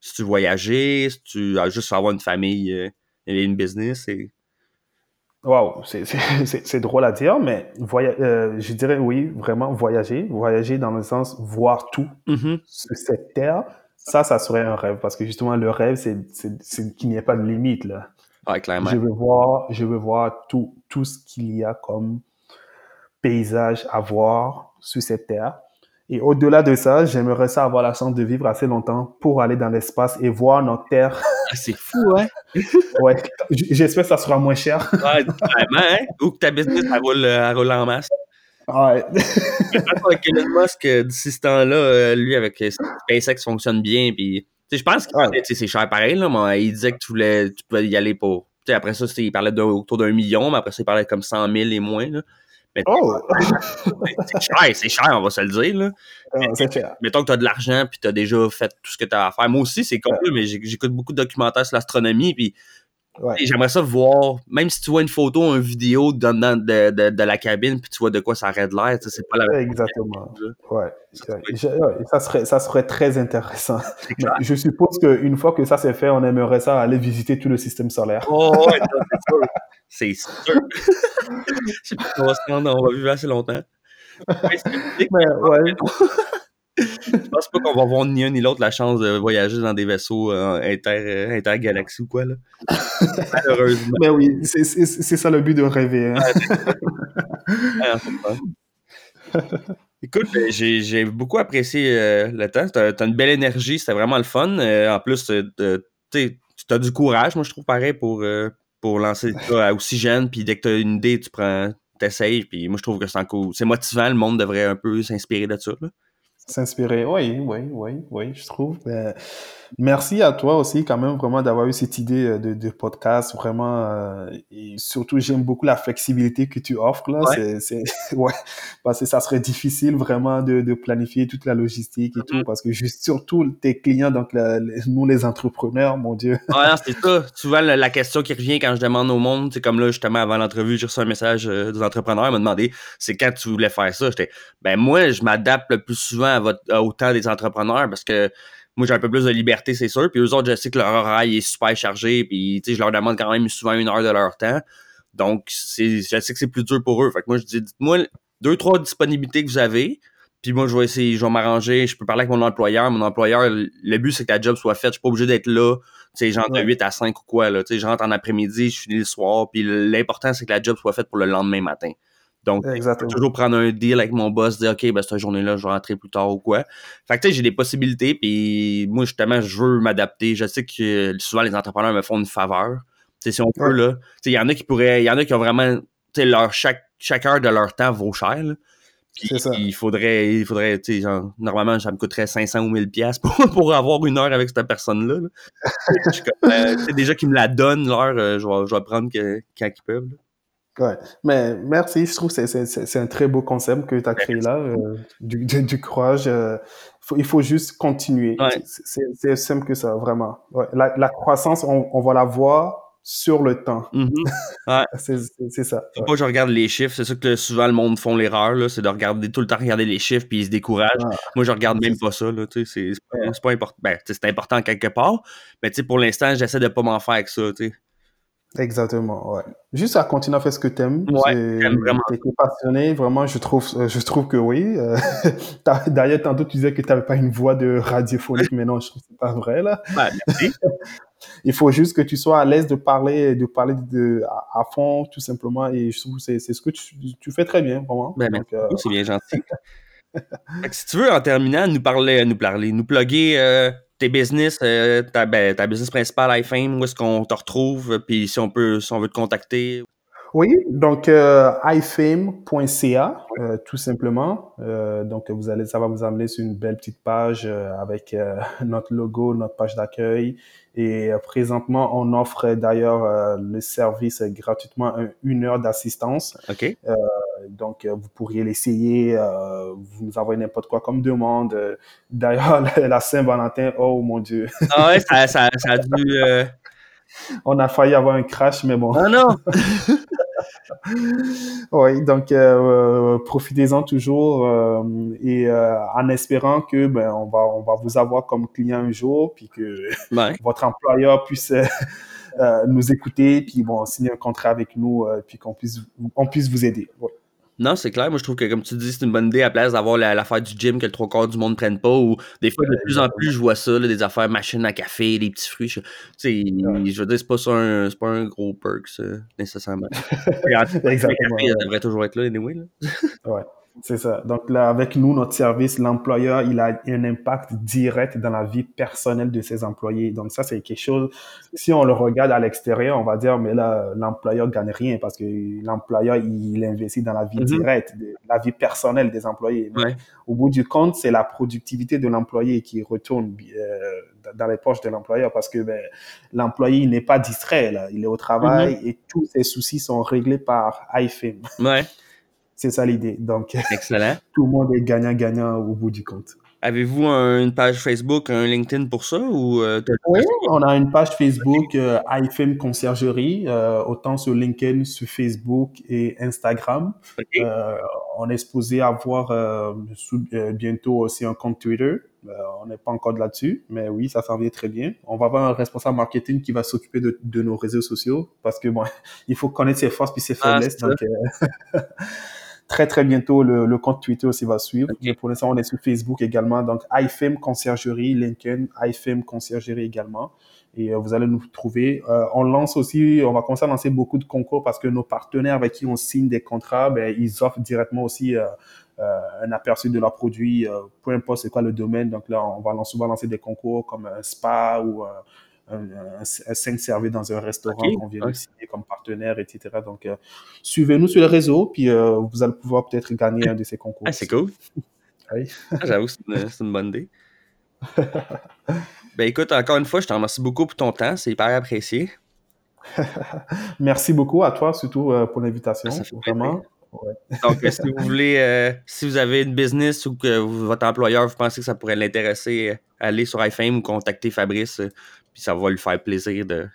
Si tu voyager, si tu as juste avoir une famille euh, et une business? Et... Wow, (laughs) c'est drôle à dire, mais euh, je dirais oui, vraiment voyager. Voyager dans le sens voir tout mm-hmm. sur cette terre. Ça, ça serait un rêve parce que justement, le rêve, c'est qu'il n'y ait pas de limite. Là. clairement. Je veux voir, je veux voir tout, tout ce qu'il y a comme paysage à voir sur cette terre. Et au-delà de ça, j'aimerais ça avoir la chance de vivre assez longtemps pour aller dans l'espace et voir notre Terre. Ah, c'est fou, hein? (laughs) ouais. J'espère que ça sera moins cher. ouais, vraiment, hein? Ou que ta business, elle roule, elle roule en masse. Ouais. avec (laughs) Elon Musk, euh, d'ici ce temps-là, euh, lui, avec SpaceX fonctionne bien. Puis, je pense que c'est cher pareil, là, mais il disait que tu, voulais, tu pouvais y aller pour. après ça, il parlait autour d'un million, mais après ça, il parlait comme 100 000 et moins. Là. Mais oh! c'est cher, c'est cher, on va se le dire. Là. Ah, mettons que tu as de l'argent puis tu as déjà fait tout ce que tu as à faire. Moi aussi, c'est con, mais j'écoute beaucoup de documentaires sur l'astronomie. Puis J'aimerais ça voir, même si tu vois une photo, une vidéo de, de, de, de la cabine, puis tu vois de quoi ça arrête l'air, c'est pas la même Exactement. Ouais. Ça serait, ça serait très intéressant. je suppose qu'une fois que ça c'est fait, on aimerait ça aller visiter tout le système solaire. Oh, ouais, c'est. (laughs) c'est sûr. Je sais pas on va se rendre, on va vivre assez longtemps. Mais, ouais. Je pense pas qu'on va avoir ni un ni l'autre la chance de voyager dans des vaisseaux euh, inter, euh, intergalaxies ou quoi, là. Malheureusement. Mais oui, c'est ça le but de rêver. Hein. (laughs) Écoute, ben, j'ai beaucoup apprécié euh, le temps. Tu as, une belle énergie, c'était vraiment le fun. en plus, tu as du courage, moi, je trouve pareil, pour, pour lancer ça aussi jeune. Puis dès que tu as une idée, tu prends, t'essayes. Puis moi, je trouve que c'est motivant. Le monde devrait un peu s'inspirer de ça. S'inspirer, oui, oui, oui, oui, je trouve. Ben, merci à toi aussi, quand même, vraiment, d'avoir eu cette idée euh, de, de podcast, vraiment. Euh, et surtout, j'aime beaucoup la flexibilité que tu offres, là. Ouais. C'est, (laughs) ouais, parce que ça serait difficile, vraiment, de, de planifier toute la logistique et tout, Mhm. parce que juste, surtout, tes clients, donc, la- les- nous, les entrepreneurs, mon Dieu. Ouais, non, c'est ça. Souvent, la, la question qui revient quand je demande au monde, c'est comme là, justement, avant l'entrevue, j'ai reçu un message euh, des entrepreneurs, ils m'ont demandé c'est quand tu voulais faire ça? J'étais, ben moi, je m'adapte le plus souvent à votre, au temps des entrepreneurs parce que moi, j'ai un peu plus de liberté, c'est sûr. Puis eux autres, je sais que leur horaire est super chargé. Puis, tu sais, je leur demande quand même souvent une heure de leur temps. Donc, c'est, je sais que c'est plus dur pour eux. Fait que moi, je dis, dites-moi deux, trois disponibilités que vous avez. Puis moi, je vais essayer, je vais m'arranger. Je peux parler avec mon employeur. Mon employeur, le but, c'est que la job soit faite. Je suis pas obligé d'être là. Tu sais, genre de Ouais. 8 à 5 ou quoi, là. Tu sais, je rentre en après-midi, je finis le soir. Puis l'important, c'est que la job soit faite pour le lendemain matin. Donc, je peux toujours prendre un deal avec mon boss, dire, OK, ben, cette journée-là, je vais rentrer plus tard ou quoi. Fait que, tu sais, j'ai des possibilités. Puis moi, justement, je veux m'adapter. Je sais que souvent, les entrepreneurs me font une faveur. Tu sais, si on peut, Ouais. là. Tu sais, il y en a qui pourraient, il y en a qui ont vraiment, tu sais, leur, chaque, chaque heure de leur temps vaut cher, là. Puis C'est ça. il faudrait, il faudrait, tu sais, genre, normalement, ça me coûterait 500 ou 1000 pièces pour, (laughs) pour avoir une heure avec cette personne-là. là. (laughs) Comme, euh, tu sais, déjà qu'ils me la donnent, l'heure, euh, je, vais, je vais prendre que, quand ils peuvent. là. Ouais, mais merci, je trouve que c'est, un très beau concept que tu as créé là, euh, du, du, du courage. euh, faut, il faut juste continuer. Ouais. C'est, simple que ça, vraiment. Ouais, la, la croissance, on, on va la voir sur le temps. Mhm. (laughs) C'est, ça. Pas je regarde les chiffres. C'est ça que souvent le monde font l'erreur, c'est de regarder tout le temps regarder les chiffres puis ils se découragent. Ah, Moi, je regarde même pas ça, c'est pas, pas important. Ben, c'est important quelque part, mais pour l'instant, j'essaie de pas m'en faire avec ça. Exactement, ouais. Juste à continuer à faire ce que t'aimes. Ouais, j'aime vraiment. T'es passionné, vraiment, je trouve, euh, je trouve que oui. Euh, (laughs) D'ailleurs, tantôt, tu disais que t'avais pas une voix de radiophonique, mais non, je trouve que c'est pas vrai, là. Merci. (laughs) Il faut juste que tu sois à l'aise de parler, de parler de, à, à fond, tout simplement. Et je trouve que c'est ce que tu, tu fais très bien, vraiment. Ben, euh, c'est bien gentil. (laughs) Si tu veux, en terminant, nous parler, nous parler, nous plugger euh, tes business, euh, ta, ben, business principale, iFame, où est-ce qu'on te retrouve, puis si on peut, si on veut te contacter? Oui, donc euh, ifame.ca, euh, tout simplement. Euh, donc vous allez, ça va vous amener sur une belle petite page euh, avec euh, (laughs) notre logo, notre page d'accueil. Et euh, présentement, on offre d'ailleurs euh, le service gratuitement, un- une heure d'assistance. OK? Donc euh, vous pourriez l'essayer, euh, vous nous envoyez n'importe quoi comme demande. D'ailleurs, (laughs) la Saint-Valentin, oh mon Dieu, Ah ouais, ça, ça, ça a dû. On a failli avoir un crash, mais bon. Ah non! (laughs) Oui, donc euh, euh, profitez-en toujours euh, et euh, en espérant que ben on va on va vous avoir comme client un jour puis que (laughs) Ouais. votre employeur puisse nous écouter puis bon signer un contrat avec nous puis qu'on puisse on puisse vous aider. Ouais. Non, c'est clair. Moi, je trouve que, comme tu dis, c'est une bonne idée à la place d'avoir la- l'affaire du gym que le trois quarts du monde ne prenne pas. Ou des fois, de plus en plus, je vois ça, là, des affaires machines à café, des petits fruits. je- Tu sais, je veux dire, c'est pas, ça un, c'est pas un gros perk, ça, nécessairement. (laughs) En- Le Exactement. café, ça devrait toujours être là, anyway. Là. Ouais, c'est ça. Donc là, avec nous, notre service, l'employeur, il a un impact direct dans la vie personnelle de ses employés. Donc ça, c'est quelque chose, si on le regarde à l'extérieur, on va dire, mais là, l'employeur gagne rien parce que l'employeur, il investit dans la vie Mhm. directe, la vie personnelle des employés. Mais Ouais. Au bout du compte, c'est la productivité de l'employé qui retourne euh, dans les poches de l'employeur parce que ben, l'employé, il n'est pas distrait, là. Il est au travail et tous ses soucis sont réglés par iFame. Ouais, C'est ça l'idée. Donc, (laughs) excellent. tout le monde est gagnant-gagnant au bout du compte. Avez-vous un- une page Facebook, un LinkedIn pour ça ou euh, Oui, on a une page Facebook euh, iFM Conciergerie, euh, autant sur LinkedIn, sur Facebook et Instagram. Euh, on est supposé avoir sous- bientôt aussi un compte Twitter. On n'est pas encore là-dessus, mais oui, ça s'en vient très bien. On va avoir un responsable marketing qui va s'occuper de, de nos réseaux sociaux parce que bon, (laughs) il faut connaître ses forces puis ses Ah, faiblesses. donc, (laughs) très très bientôt, le, le compte Twitter aussi va suivre. Pour l'instant, on est sur Facebook également. Donc, iFM Conciergerie, LinkedIn, iFM Conciergerie également. Et euh, vous allez nous trouver. Euh, on lance aussi, on va commencer à lancer beaucoup de concours parce que nos partenaires avec qui on signe des contrats, ben, ils offrent directement aussi euh, un aperçu de leurs produits, euh, peu importe c'est quoi le domaine. Donc là, on va souvent lancer des concours comme un spa ou un, un, un 5 servi dans un restaurant Ok, qu'on vient de signer comme partenaire, etc. Donc, euh, suivez-nous sur les réseaux, puis euh, vous allez pouvoir peut-être gagner un de ces concours. Ah, c'est cool. (laughs) Ah, j'avoue que c'est une, bonne idée. ben écoute, encore une fois, je te remercie beaucoup pour ton temps. C'est hyper apprécié. (laughs) Merci beaucoup à toi, surtout euh, pour l'invitation. Vraiment. Donc, si vous voulez, euh, si vous avez une business ou que votre employeur, vous pensez que ça pourrait l'intéresser, allez sur iFame ou contactez Fabrice, puis ça va lui faire plaisir de,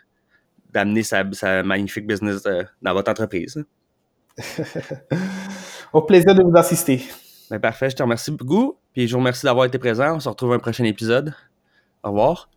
d'amener sa, magnifique business dans votre entreprise. (laughs) Au plaisir de vous assister. Ben, parfait, je te remercie beaucoup. Puis je vous remercie d'avoir été présent. On se retrouve un prochain épisode. Au revoir.